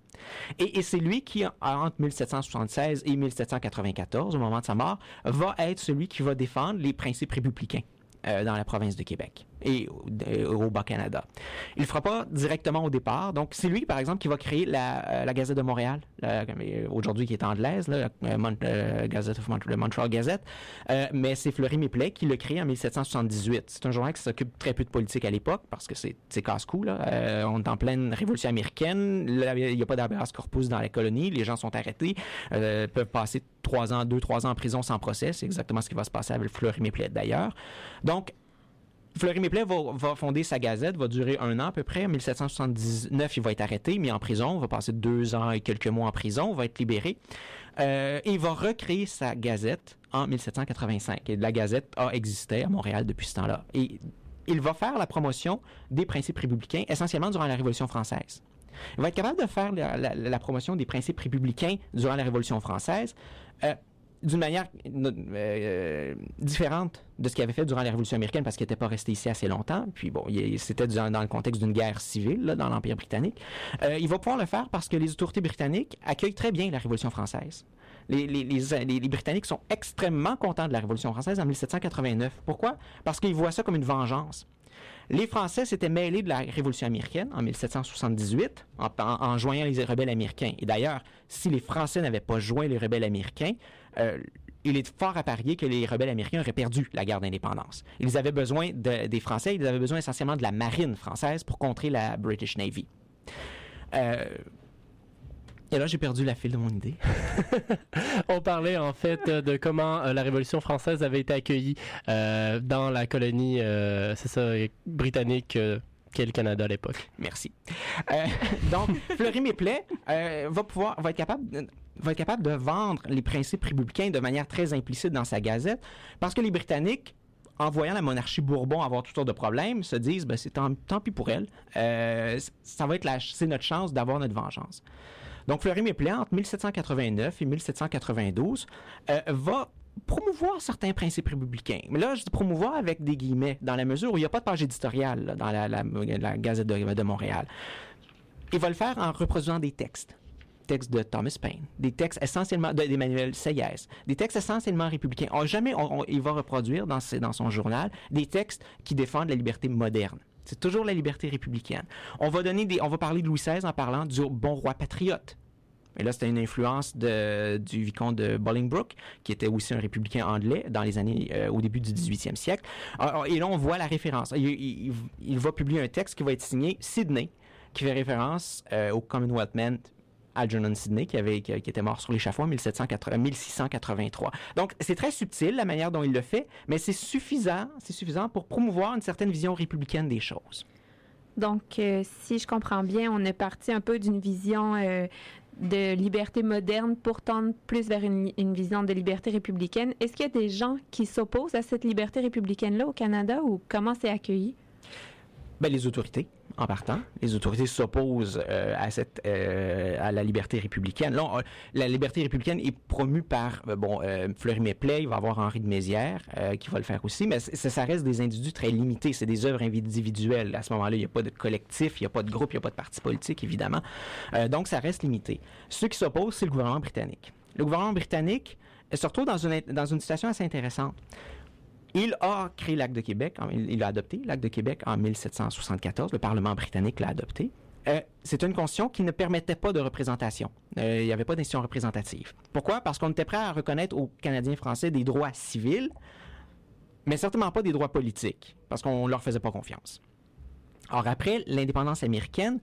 Et, et c'est lui qui, entre 1776 et 1794, au moment de sa mort, va être celui qui va défendre les principes républicains. Euh, dans la province de Québec et euh, au Bas-Canada. Il ne le fera pas directement au départ. Donc, c'est lui, par exemple, qui va créer la, euh, Gazette de Montréal, aujourd'hui qui est anglaise, la Gazette of le Montreal Gazette. mais c'est Fleury Méplet qui l'a créé en 1778. C'est un journal qui s'occupe très peu de politique à l'époque parce que c'est casse-cou. on est en pleine révolution américaine. il n'y a pas d'habeas corpus dans la colonie. Les gens sont arrêtés, peuvent passer trois ans, deux, trois ans en prison sans procès. C'est exactement ce qui va se passer avec Fleury Méplet d'ailleurs. Donc, Fleury Méplet va, fonder sa gazette, va durer un an à peu près. En 1779, il va être arrêté, mis en prison, va passer deux ans et quelques mois en prison, va être libéré. Euh, et il va recréer sa gazette en 1785. Et la gazette a existé à Montréal depuis ce temps-là. Et il va faire la promotion des principes républicains essentiellement durant la Révolution française. Il va être capable de faire la, promotion des principes républicains durant la Révolution française euh, d'une manière euh, différente de ce qu'il avait fait durant la Révolution américaine parce qu'il n'était pas resté ici assez longtemps. Puis bon, c'était dans, le contexte d'une guerre civile dans l'Empire britannique. Euh, il va pouvoir le faire parce que les autorités britanniques accueillent très bien la Révolution française. Les, les, les, Britanniques sont extrêmement contents de la Révolution française en 1789. Pourquoi? Parce qu'ils voient ça comme une vengeance. Les Français s'étaient mêlés de la Révolution américaine en 1778 en, joignant les rebelles américains. Et d'ailleurs, si les Français n'avaient pas joint les rebelles américains, euh, il est fort à parier que les rebelles américains auraient perdu la guerre d'indépendance. Ils avaient besoin des Français, ils avaient besoin essentiellement de la marine française pour contrer la British Navy. Euh, et là, j'ai perdu la file de mon idée. On parlait en fait de comment euh, la Révolution française avait été accueillie euh, dans la colonie, euh, britannique. Qu'est le Canada à l'époque. Merci. donc, Fleury Méplet va pouvoir, va être capable, va être capable de vendre les principes républicains de manière très implicite dans sa gazette, parce que les Britanniques en voyant la monarchie Bourbon avoir toutes sortes de problèmes, se disent ben, c'est tant, pis pour elle. ça va être c'est notre chance d'avoir notre vengeance. Donc, Fleury Méplet, entre 1789 et 1792, euh, va promouvoir certains principes républicains. Mais là, je dis promouvoir avec des guillemets, dans la mesure où il n'y a pas de page éditoriale dans la, Gazette de, Montréal. Il va le faire en reproduisant des textes. Textes de Thomas Paine, des textes essentiellement de- d'Emmanuel Seyès, des textes essentiellement républicains. On- jamais on- on- il va reproduire dans, dans son journal des textes qui défendent la liberté moderne. C'est toujours la liberté républicaine. On va donner des, on va parler de Louis XVI en parlant du bon roi patriote. Et là, c'était une influence du vicomte de Bolingbroke, qui était aussi un républicain anglais dans les années, euh, au début du 18e siècle. Et là, on voit la référence. Il, va publier un texte qui va être signé Sydney, qui fait référence euh, au Commonwealth Man Algernon Sidney, qui, avait, qui, était mort sur l'échafaud en 1780 1683. Donc, c'est très subtil la manière dont il le fait, mais c'est suffisant, c'est suffisant pour promouvoir une certaine vision républicaine des choses. Donc, euh, si je comprends bien, on est parti un peu d'une vision euh, de liberté moderne pour tendre plus vers une, vision de liberté républicaine. Est-ce qu'il y a des gens qui s'opposent à cette liberté républicaine-là au Canada ou comment c'est accueilli? Ben, les autorités, en partant. Les autorités s'opposent euh, à, cette, euh, à la liberté républicaine. La liberté républicaine est promue par, euh, bon, Fleury Méplet, il va y avoir Henri de Mézières qui va le faire aussi, mais ça, reste des individus très limités. C'est des œuvres individuelles. À ce moment-là, il n'y a pas de collectif, il n'y a pas de groupe, il n'y a pas de parti politique, évidemment. Donc, ça reste limité. Ceux qui s'opposent, c'est le gouvernement britannique. Le gouvernement britannique se retrouve dans une, dans une situation assez intéressante. Il a créé l'acte de Québec, il l'a adopté, l'acte de Québec en 1774, le Parlement britannique l'a adopté. Euh, c'est une constitution qui ne permettait pas de représentation. Euh, il n'y avait pas d'institution représentative. Pourquoi? Parce qu'on était prêt à reconnaître aux Canadiens français des droits civils, mais certainement pas des droits politiques, parce qu'on ne leur faisait pas confiance. Or, après l'indépendance américaine,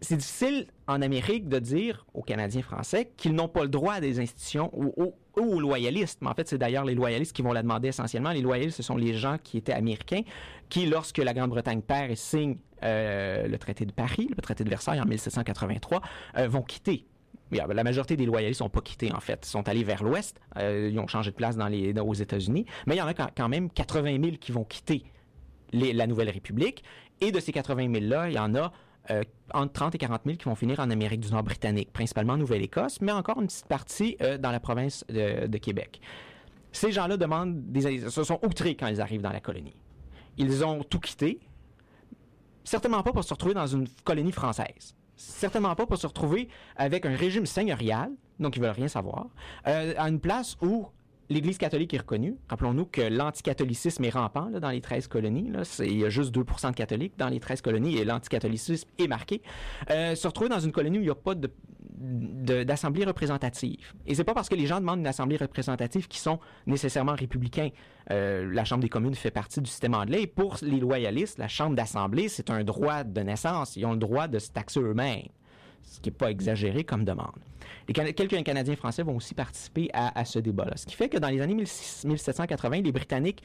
c'est difficile en Amérique de dire aux Canadiens français qu'ils n'ont pas le droit à des institutions ou, ou- ou aux loyalistes. Mais en fait, c'est d'ailleurs les loyalistes qui vont la demander essentiellement. Les loyalistes, ce sont les gens qui étaient américains, qui, lorsque la Grande-Bretagne perd et signe euh, le traité de Paris, le traité de Versailles en 1783, euh, vont quitter. La majorité des loyalistes n'ont pas quitté, en fait. Ils sont allés vers l'ouest. Euh, ils ont changé de place dans les, aux États-Unis. Mais il y en a quand même 80 000 qui vont quitter la Nouvelle République. Et de ces 80 000-là, il y en a euh, entre 30 et 40 000 qui vont finir en Amérique du Nord britannique, principalement en Nouvelle-Écosse, mais encore une petite partie euh, dans la province de, Québec. Ces gens-là demandent se sont outrés quand ils arrivent dans la colonie. Ils ont tout quitté, certainement pas pour se retrouver dans une colonie française. Certainement pas pour se retrouver avec un régime seigneurial, donc ils veulent rien savoir, euh, à une place où l'Église catholique est reconnue. Rappelons-nous que l'anticatholicisme est rampant dans les 13 colonies. Il y a juste 2 de catholiques dans les 13 colonies et l'anticatholicisme est marqué. Euh, se retrouver dans une colonie où il n'y a pas de d'assemblée représentative. Et c'est pas parce que les gens demandent une assemblée représentative qui sont nécessairement républicains. Euh, la Chambre des communes fait partie du système anglais. Pour les loyalistes, la Chambre d'assemblée, c'est un droit de naissance. Ils ont le droit de se taxer eux-mêmes, ce qui n'est pas exagéré comme demande. Quelques Canadiens français vont aussi participer à, ce débat-là. Ce qui fait que dans les années 16- 1780, les Britanniques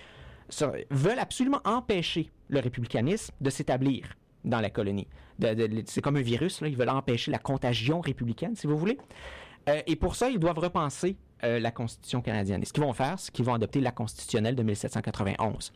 veulent absolument empêcher le républicanisme de s'établir dans la colonie. C'est comme un virus, ils veulent empêcher la contagion républicaine, si vous voulez. Euh, et pour ça, ils doivent repenser euh, la Constitution canadienne. Et ce qu'ils vont faire, c'est qu'ils vont adopter la constitutionnelle de 1791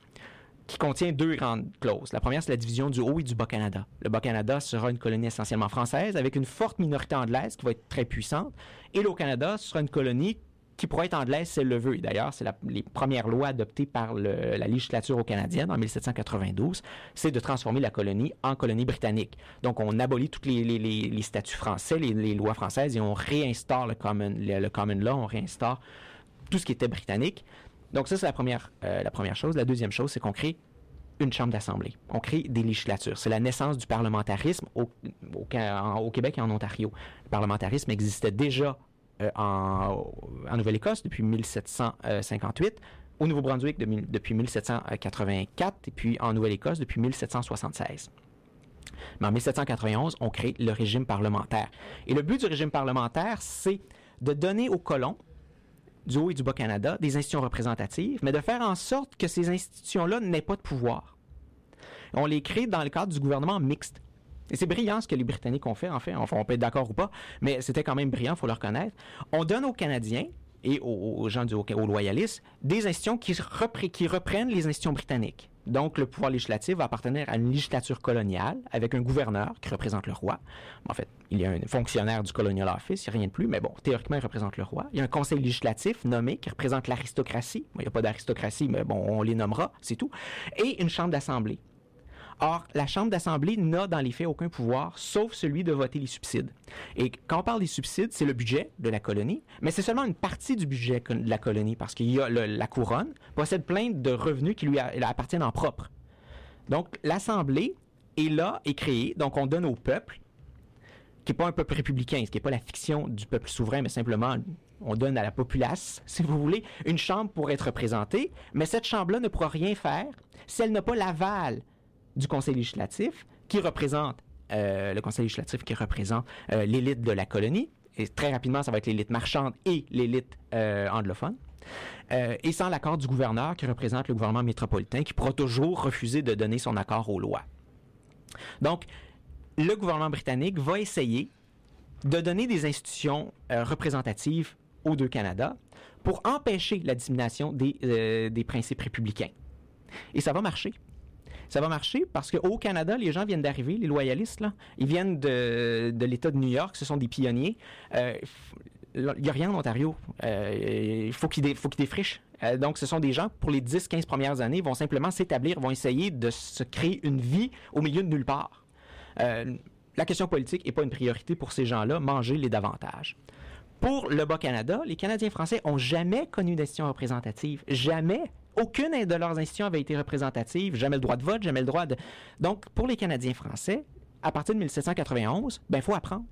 qui contient deux grandes clauses. La première, c'est la division du Haut et du Bas-Canada. Le Bas-Canada sera une colonie essentiellement française avec une forte minorité anglaise qui va être très puissante. Et le Haut-Canada sera une colonie qui pourrait être anglaise elle le veut. D'ailleurs, c'est les premières lois adoptées par la législature au canadienne en 1792, c'est de transformer la colonie en colonie britannique. Donc, on abolit tous les, statuts français, les, les lois françaises, et on réinstaure le common, le, le common law, on réinstaure tout ce qui était britannique. Donc, ça, c'est la première, euh, la première chose. La deuxième chose, c'est qu'on crée une chambre d'assemblée. On crée des législatures. C'est la naissance du parlementarisme au, Québec et en Ontario. Le parlementarisme existait déjà euh, en, Nouvelle-Écosse depuis 1758, au Nouveau-Brunswick depuis 1784 et puis en Nouvelle-Écosse depuis 1776. Mais en 1791, on crée le régime parlementaire. Et le but du régime parlementaire, c'est de donner aux colons du Haut et du Bas-Canada des institutions représentatives, mais de faire en sorte que ces institutions-là n'aient pas de pouvoir. On les crée dans le cadre du gouvernement mixte. Et c'est brillant ce que les Britanniques ont fait, en fait. Enfin, on peut être d'accord ou pas, mais c'était quand même brillant, il faut le reconnaître. On donne aux Canadiens et aux, gens du aux loyalistes des institutions qui reprennent les institutions britanniques. Donc, le pouvoir législatif va appartenir à une législature coloniale avec un gouverneur qui représente le roi. En fait, il y a un fonctionnaire du Colonial Office, il n'y a rien de plus, mais bon, théoriquement, il représente le roi. Il y a un conseil législatif nommé qui représente l'aristocratie. Il n'y a pas d'aristocratie, mais bon, on les nommera, c'est tout. Et une chambre d'assemblée. Or, la Chambre d'Assemblée n'a dans les faits aucun pouvoir, sauf celui de voter les subsides. Et quand on parle des subsides, c'est le budget de la colonie, mais c'est seulement une partie du budget de la colonie, parce qu'il y a la couronne possède plein de revenus qui lui appartiennent en propre. Donc, l'Assemblée est là, est créée, donc on donne au peuple, qui n'est pas un peuple républicain, ce qui n'est pas la fiction du peuple souverain, mais simplement on donne à la populace, si vous voulez, une chambre pour être représentée, mais cette chambre-là ne pourra rien faire si elle n'a pas l'aval du Conseil législatif, qui représente euh, le Conseil législatif qui représente euh, l'élite de la colonie. Et très rapidement, ça va être l'élite marchande et l'élite euh, anglophone. Et sans l'accord du gouverneur qui représente le gouvernement métropolitain, qui pourra toujours refuser de donner son accord aux lois. Donc, le gouvernement britannique va essayer de donner des institutions représentatives aux deux Canada pour empêcher la dissémination des, des principes républicains. Et ça va marcher. Ça va marcher parce qu'au Canada, les gens viennent d'arriver, les loyalistes, là. Ils viennent de, de l'État de New York, ce sont des pionniers. Euh, il n'y a rien en Ontario. Euh, il faut qu'ils dé- qu'ils défrichent. Euh, donc, ce sont des gens, pour les 10-15 premières années, vont simplement s'établir, vont essayer de se créer une vie au milieu de nulle part. La question politique n'est pas une priorité pour ces gens-là. Manger-les davantage. Pour le Bas-Canada, les Canadiens français ont jamais connu d'institution représentative. Jamais. Aucune de leurs institutions avait été représentative. Jamais le droit de vote, jamais le droit de... Donc, pour les Canadiens français, à partir de 1791, ben, faut apprendre.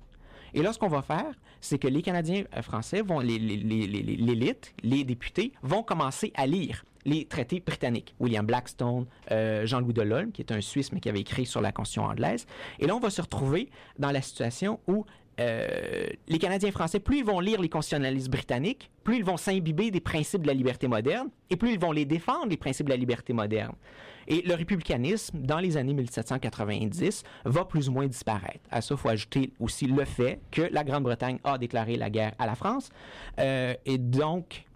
Et là, ce qu'on va faire, c'est que les Canadiens euh, français vont, les- les- les- les- l'élite, les députés, vont commencer à lire les traités britanniques. William Blackstone, euh, Jean-Louis Delolme, qui est un Suisse, mais qui avait écrit sur la Constitution anglaise. Et là, on va se retrouver dans la situation où euh, les Canadiens français, plus ils vont lire les constitutionnalistes britanniques, plus ils vont s'imbiber des principes de la liberté moderne, et plus ils vont les défendre, les principes de la liberté moderne. Et le républicanisme, dans les années 1790, va plus ou moins disparaître. À ça, il faut ajouter aussi le fait que la Grande-Bretagne a déclaré la guerre à la France, euh, et donc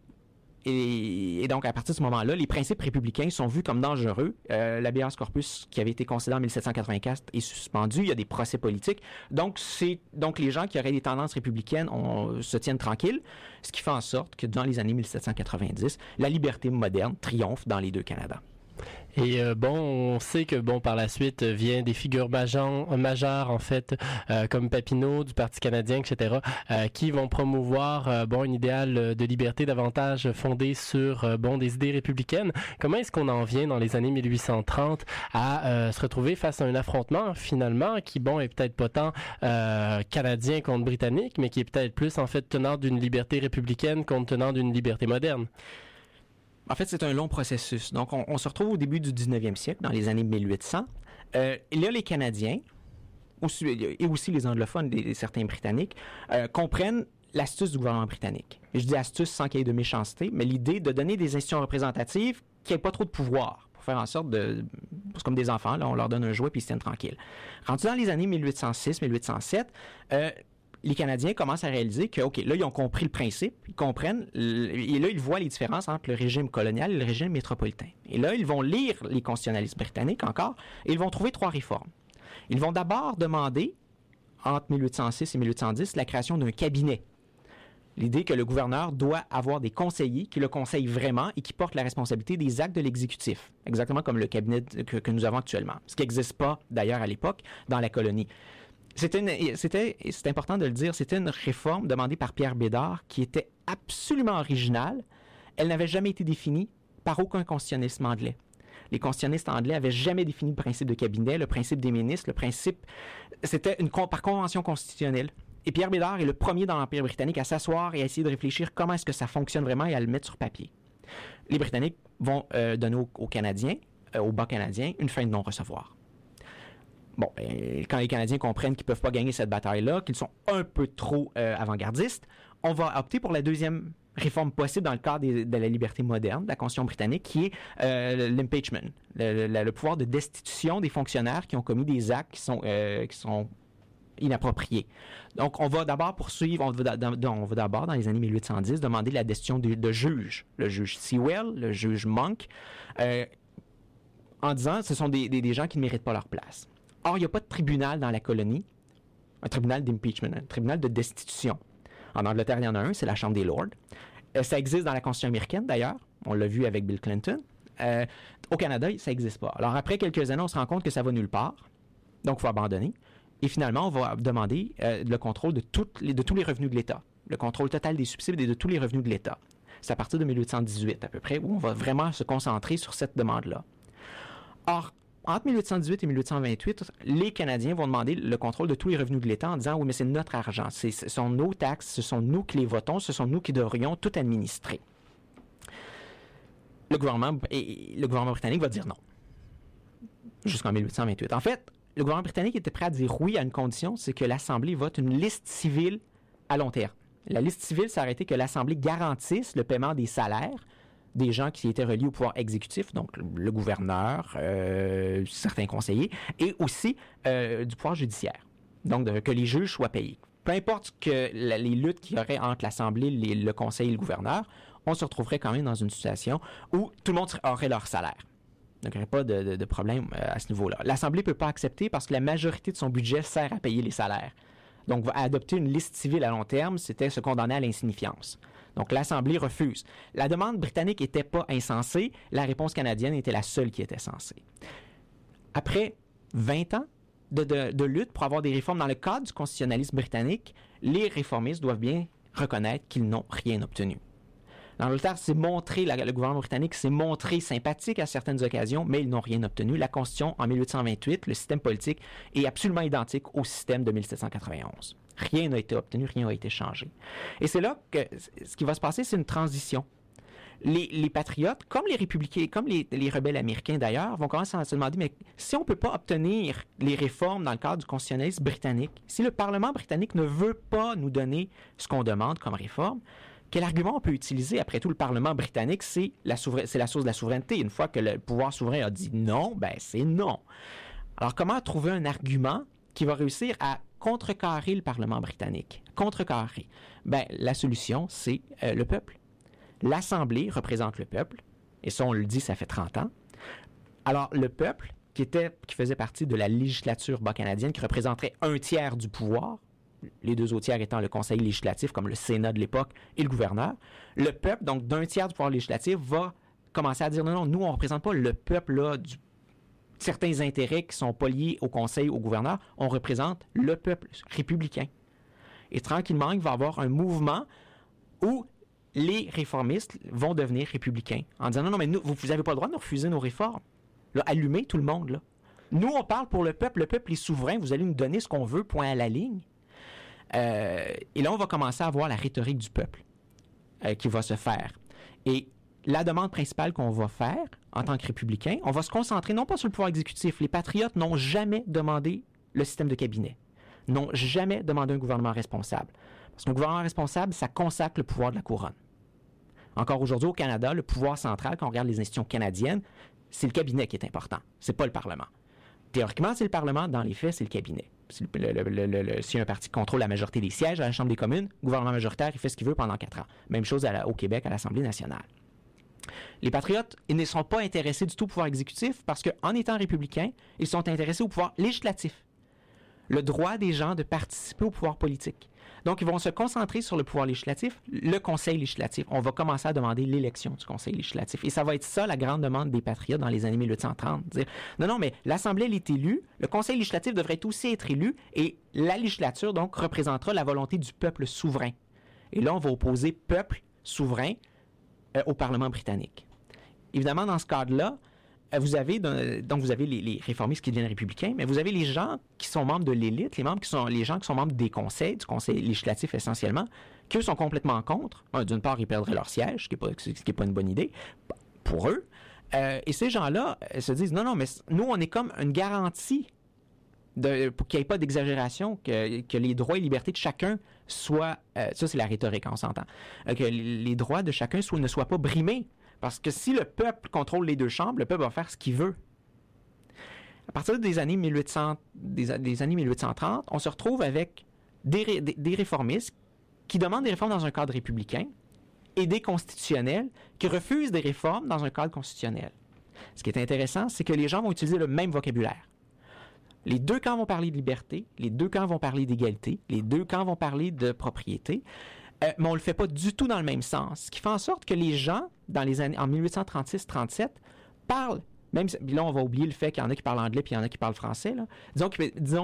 et, donc, à partir de ce moment-là, les principes républicains sont vus comme dangereux. Euh, L'habeas corpus qui avait été considéré en 1784 est suspendu. Il y a des procès politiques. Donc, c'est donc les gens qui auraient des tendances républicaines on, se tiennent tranquilles, ce qui fait en sorte que dans les années 1790, la liberté moderne triomphe dans les deux Canada. Et euh, bon, on sait que bon par la suite euh, vient des figures majeures, en fait, euh, comme Papineau du Parti canadien, etc., euh, qui vont promouvoir bon un idéal de liberté davantage fondé sur bon des idées républicaines. Comment est-ce qu'on en vient dans les années 1830 à se retrouver face à un affrontement finalement qui bon est peut-être pas tant canadien contre britannique, mais qui est peut-être plus en fait tenant d'une liberté républicaine contre tenant d'une liberté moderne? En fait, c'est un long processus. Donc, on, se retrouve au début du 19e siècle, dans les années 1800. Euh, et là, les Canadiens, et aussi les anglophones, des, certains Britanniques, euh, comprennent l'astuce du gouvernement britannique. Je dis astuce sans qu'il y ait de méchanceté, mais l'idée de donner des institutions représentatives qui n'aient pas trop de pouvoir pour faire en sorte de... C'est comme des enfants, là, on leur donne un jouet puis ils se tiennent tranquilles. Rendu dans les années 1806, 1807, euh, les Canadiens commencent à réaliser que, OK, là, ils ont compris le principe, ils comprennent, et là, ils voient les différences entre le régime colonial et le régime métropolitain. Et là, ils vont lire les constitutionnalistes britanniques encore, et ils vont trouver trois réformes. Ils vont d'abord demander, entre 1806 et 1810, la création d'un cabinet. L'idée que le gouverneur doit avoir des conseillers qui le conseillent vraiment et qui portent la responsabilité des actes de l'exécutif, exactement comme le cabinet que, que nous avons actuellement, ce qui n'existe pas d'ailleurs à l'époque dans la colonie. C'était, important de le dire, c'était une réforme demandée par Pierre Bédard qui était absolument originale. Elle n'avait jamais été définie par aucun constitutionnaliste anglais. Les constitutionnistes anglais avaient jamais défini le principe de cabinet, le principe des ministres, le principe. C'était une par convention constitutionnelle. Et Pierre Bédard est le premier dans l'Empire britannique à s'asseoir et à essayer de réfléchir comment est-ce que ça fonctionne vraiment et à le mettre sur papier. Les Britanniques vont euh, donner aux, aux Canadiens, euh, aux bas Canadiens, une fin de non-recevoir. Bon, ben, quand les Canadiens comprennent qu'ils peuvent pas gagner cette bataille-là, qu'ils sont un peu trop euh, avant-gardistes, on va opter pour la deuxième réforme possible dans le cadre de la liberté moderne, de la Constitution britannique, qui est euh, l'impeachment, le, pouvoir de destitution des fonctionnaires qui ont commis des actes qui sont, euh, inappropriés. Donc, on va d'abord poursuivre, on va, d'abord, dans les années 1810, demander la destitution de, juges. Le juge Sewell, le juge Monk. Euh, en disant ce sont des gens qui ne méritent pas leur place. Or, il n'y a pas de tribunal dans la colonie, un tribunal d'impeachment, un tribunal de destitution. En Angleterre, il y en a un, c'est la Chambre des Lords. Euh, ça existe dans la Constitution américaine, d'ailleurs. On l'a vu avec Bill Clinton. Euh, au Canada, ça n'existe pas. Alors, après quelques années, on se rend compte que ça va nulle part. Donc, il faut abandonner. Et finalement, on va demander euh, le contrôle de, de tous les revenus de l'État, le contrôle total des subsides et de tous les revenus de l'État. C'est à partir de 1818 à peu près où on va vraiment se concentrer sur cette demande-là. Or, entre 1818 et 1828, les Canadiens vont demander le contrôle de tous les revenus de l'État en disant oui, mais c'est notre argent, ce sont nos taxes, ce sont nous qui les votons, ce sont nous qui devrions tout administrer. Le gouvernement, et le gouvernement britannique va dire non jusqu'en 1828. En fait, le gouvernement britannique était prêt à dire oui à une condition, c'est que l'Assemblée vote une liste civile à long terme. La liste civile, ça aurait été que l'Assemblée garantisse le paiement des salaires des gens qui étaient reliés au pouvoir exécutif, donc le- gouverneur, euh, certains conseillers, et aussi euh, du pouvoir judiciaire. Donc, que les juges soient payés. Peu importe que les luttes qu'il y aurait entre l'Assemblée, le Conseil et le gouverneur, on se retrouverait quand même dans une situation où tout le monde aurait leur salaire. Donc, il n'y aurait pas de, de- problème euh, à ce niveau-là. L'Assemblée ne peut pas accepter parce que la majorité de son budget sert à payer les salaires. Donc, adopter une liste civile à long terme, c'était se condamner à l'insignifiance. Donc, l'Assemblée refuse. La demande britannique n'était pas insensée, la réponse canadienne était la seule qui était censée. Après 20 ans de, lutte pour avoir des réformes dans le cadre du constitutionnalisme britannique, les réformistes doivent bien reconnaître qu'ils n'ont rien obtenu. L'Angleterre s'est montré, le gouvernement britannique s'est montré sympathique à certaines occasions, mais ils n'ont rien obtenu. La Constitution, en 1828, le système politique est absolument identique au système de 1791. Rien n'a été obtenu, rien n'a été changé. Et c'est là que ce qui va se passer, c'est une transition. Les, les patriotes, comme les républicains, comme les, les rebelles américains d'ailleurs, vont commencer à se demander, mais si on ne peut pas obtenir les réformes dans le cadre du constitutionnalisme britannique, si le Parlement britannique ne veut pas nous donner ce qu'on demande comme réforme, quel argument on peut utiliser? Après tout, le Parlement britannique, c'est la, c'est la source de la souveraineté. Une fois que le pouvoir souverain a dit non, ben c'est non. Alors, comment trouver un argument qui va réussir à contrecarrer le Parlement britannique? Contrecarrer. Ben, la solution, c'est euh, le peuple. L'Assemblée représente le peuple, et ça, on le dit, ça fait 30 ans. Alors, le peuple, qui, était, qui faisait partie de la législature bas canadienne, qui représenterait un tiers du pouvoir, les deux autres tiers étant le conseil législatif, comme le Sénat de l'époque, et le gouverneur, le peuple, donc d'un tiers du pouvoir législatif, va commencer à dire non, non, nous, on ne représente pas le peuple là, du certains intérêts qui sont pas liés au conseil, au gouverneur, on représente le peuple républicain. Et tranquillement, il va y avoir un mouvement où les réformistes vont devenir républicains en disant non, non, mais nous, vous n'avez pas le droit de nous refuser nos réformes. Là, allumez tout le monde. Là. Nous, on parle pour le peuple, le peuple est souverain, vous allez nous donner ce qu'on veut, point à la ligne. Euh, et là, on va commencer à voir la rhétorique du peuple euh, qui va se faire. Et la demande principale qu'on va faire en tant que républicain, on va se concentrer non pas sur le pouvoir exécutif. Les patriotes n'ont jamais demandé le système de cabinet, n'ont jamais demandé un gouvernement responsable. Parce qu'un gouvernement responsable, ça consacre le pouvoir de la couronne. Encore aujourd'hui, au Canada, le pouvoir central, quand on regarde les institutions canadiennes, c'est le cabinet qui est important. C'est pas le Parlement. Théoriquement, c'est le Parlement. Dans les faits, c'est le cabinet. Si un parti contrôle la majorité des sièges à la Chambre des communes, le gouvernement majoritaire, il fait ce qu'il veut pendant quatre ans. Même chose au Québec, à l'Assemblée nationale. Les patriotes, ils ne sont pas intéressés du tout au pouvoir exécutif parce qu'en étant républicains, ils sont intéressés au pouvoir législatif. Le droit des gens de participer au pouvoir politique. Donc, ils vont se concentrer sur le pouvoir législatif, le conseil législatif. On va commencer à demander l'élection du conseil législatif. Et ça va être ça la grande demande des patriotes dans les années 1830. Dire, non, non, mais l'Assemblée elle est élue, le conseil législatif devrait aussi être élu et la législature, donc, représentera la volonté du peuple souverain. Et là, on va opposer peuple souverain euh, au Parlement britannique. Évidemment, dans ce cadre-là, euh, vous avez donc vous avez les, réformistes qui deviennent républicains, mais vous avez les gens qui sont membres de l'élite, les membres qui sont les gens qui sont membres des conseils, du conseil législatif essentiellement, qui eux sont complètement contre. Un, D'une part, ils perdraient leur siège, ce qui n'est pas, une bonne idée pour eux. Euh, et ces gens-là se disent non, non, mais nous, on est comme une garantie pour qu'il n'y ait pas d'exagération, que, les droits et libertés de chacun soient, euh, ça c'est la rhétorique, on s'entend, Euh, que les droits de chacun ne soient pas brimés. Parce que si le peuple contrôle les deux chambres, le peuple va faire ce qu'il veut. À partir des années, 1800, des, années 1830, on se retrouve avec des réformistes qui demandent des réformes dans un cadre républicain et des constitutionnels qui refusent des réformes dans un cadre constitutionnel. Ce qui est intéressant, c'est que les gens vont utiliser le même vocabulaire. Les deux camps vont parler de liberté, les deux camps vont parler d'égalité, les deux camps vont parler de propriété, euh, mais on ne le fait pas du tout dans le même sens. Ce qui fait en sorte que les gens, dans les années, en 1836-37, parlent même si- là, on va oublier le fait qu'il y en a qui parlent anglais puis il y en a qui parlent français. Disons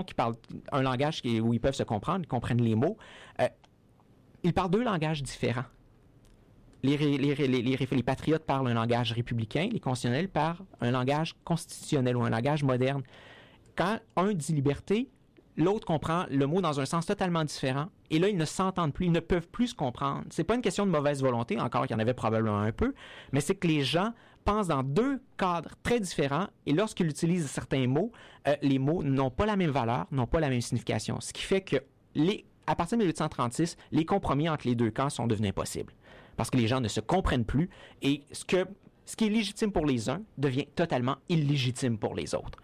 qu'ils parlent un langage qui- où ils peuvent se comprendre, ils comprennent les mots. Euh, ils parlent deux langages différents. Les, les patriotes parlent un langage républicain, les constitutionnels parlent un langage constitutionnel ou un langage moderne. Quand un dit liberté, l'autre comprend le mot dans un sens totalement différent. Et là, ils ne s'entendent plus, ils ne peuvent plus se comprendre. C'est pas une question de mauvaise volonté, encore qu'il y en avait probablement un peu, mais c'est que les gens pensent dans deux cadres très différents et lorsqu'ils utilisent certains mots, euh, les mots n'ont pas la même valeur, n'ont pas la même signification. Ce qui fait que les, à partir de 1836, les compromis entre les deux camps sont devenus impossibles. Parce que les gens ne se comprennent plus et ce, que, ce qui est légitime pour les uns devient totalement illégitime pour les autres.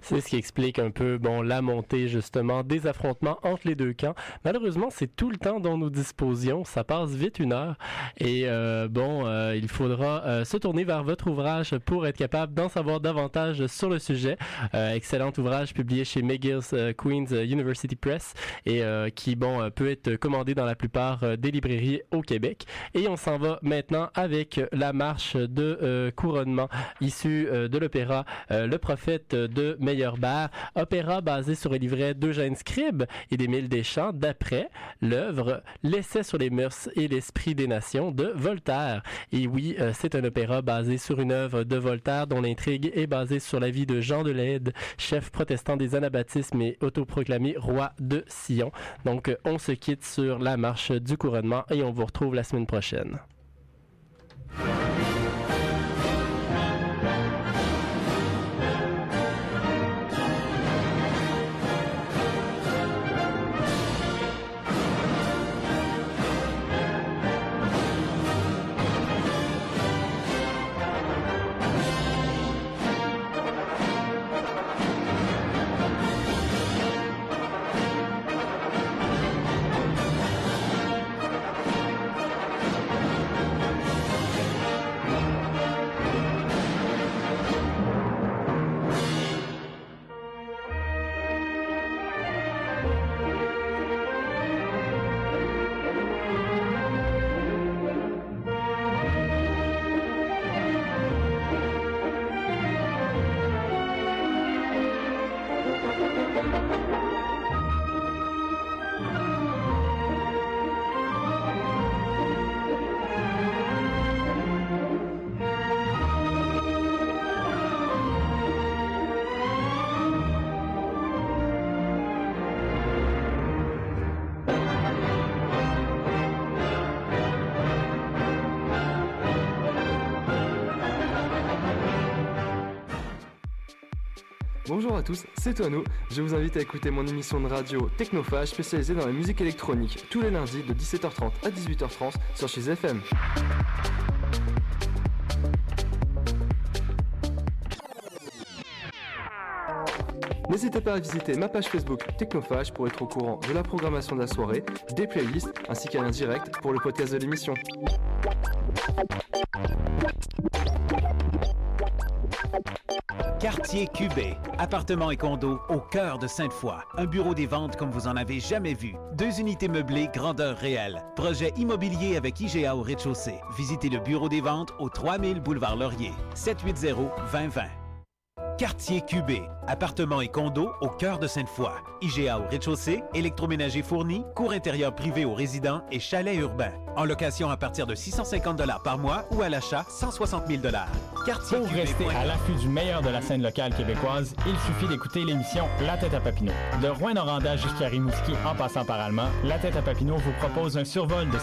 C'est ce qui explique un peu bon la montée justement des affrontements entre les deux camps. Malheureusement, c'est tout le temps dont nous disposions. Ça passe vite une heure et euh, bon, euh, il faudra euh, se tourner vers votre ouvrage pour être capable d'en savoir davantage sur le sujet. Excellent ouvrage publié chez McGill's Queen's University Press et qui bon peut être commandé dans la plupart des librairies au Québec. Et on s'en va maintenant avec la marche de couronnement issue de l'opéra Le Prophète de Meyerbeer, opéra basé sur un livret d'Eugène Scribe et d'Émile Deschamps d'après l'œuvre L'essai sur les mœurs et l'esprit des nations de Voltaire. Et oui, euh, c'est un opéra basé sur une œuvre de Voltaire dont l'intrigue est basée sur la vie de Jean de Leyde, chef protestant des anabaptismes et autoproclamé roi de Sion. Donc euh, on se quitte sur la marche du couronnement et on vous retrouve la semaine prochaine. Bonjour à tous, c'est Toano. Je vous invite à écouter mon émission de radio Technophage spécialisée dans la musique électronique tous les lundis de 17h30 à 18h30 sur chez FM. N'hésitez pas à visiter ma page Facebook Technophage pour être au courant de la programmation de la soirée, des playlists ainsi qu'un direct pour le podcast de l'émission. Quartier Cubé, appartements et condos au cœur de Sainte-Foy. Un bureau des ventes comme vous en avez jamais vu. Deux unités meublées grandeur réelle. Projet immobilier avec IGA au rez-de-chaussée. Visitez le bureau des ventes au 3000 boulevard Laurier. 780-2020. Quartier Cubé, appartements et condos au cœur de Sainte-Foy. IGA au rez-de-chaussée, électroménager fourni, cours intérieur privé aux résidents et chalet urbain. En location à partir de 650 par mois ou à l'achat 160 000 Quartier Pour rester à l'affût du meilleur de la scène locale québécoise, il suffit d'écouter l'émission La Tête à Papineau. De Rouen-Noranda jusqu'à Rimouski en passant par Allemand, La Tête à Papineau vous propose un survol de ses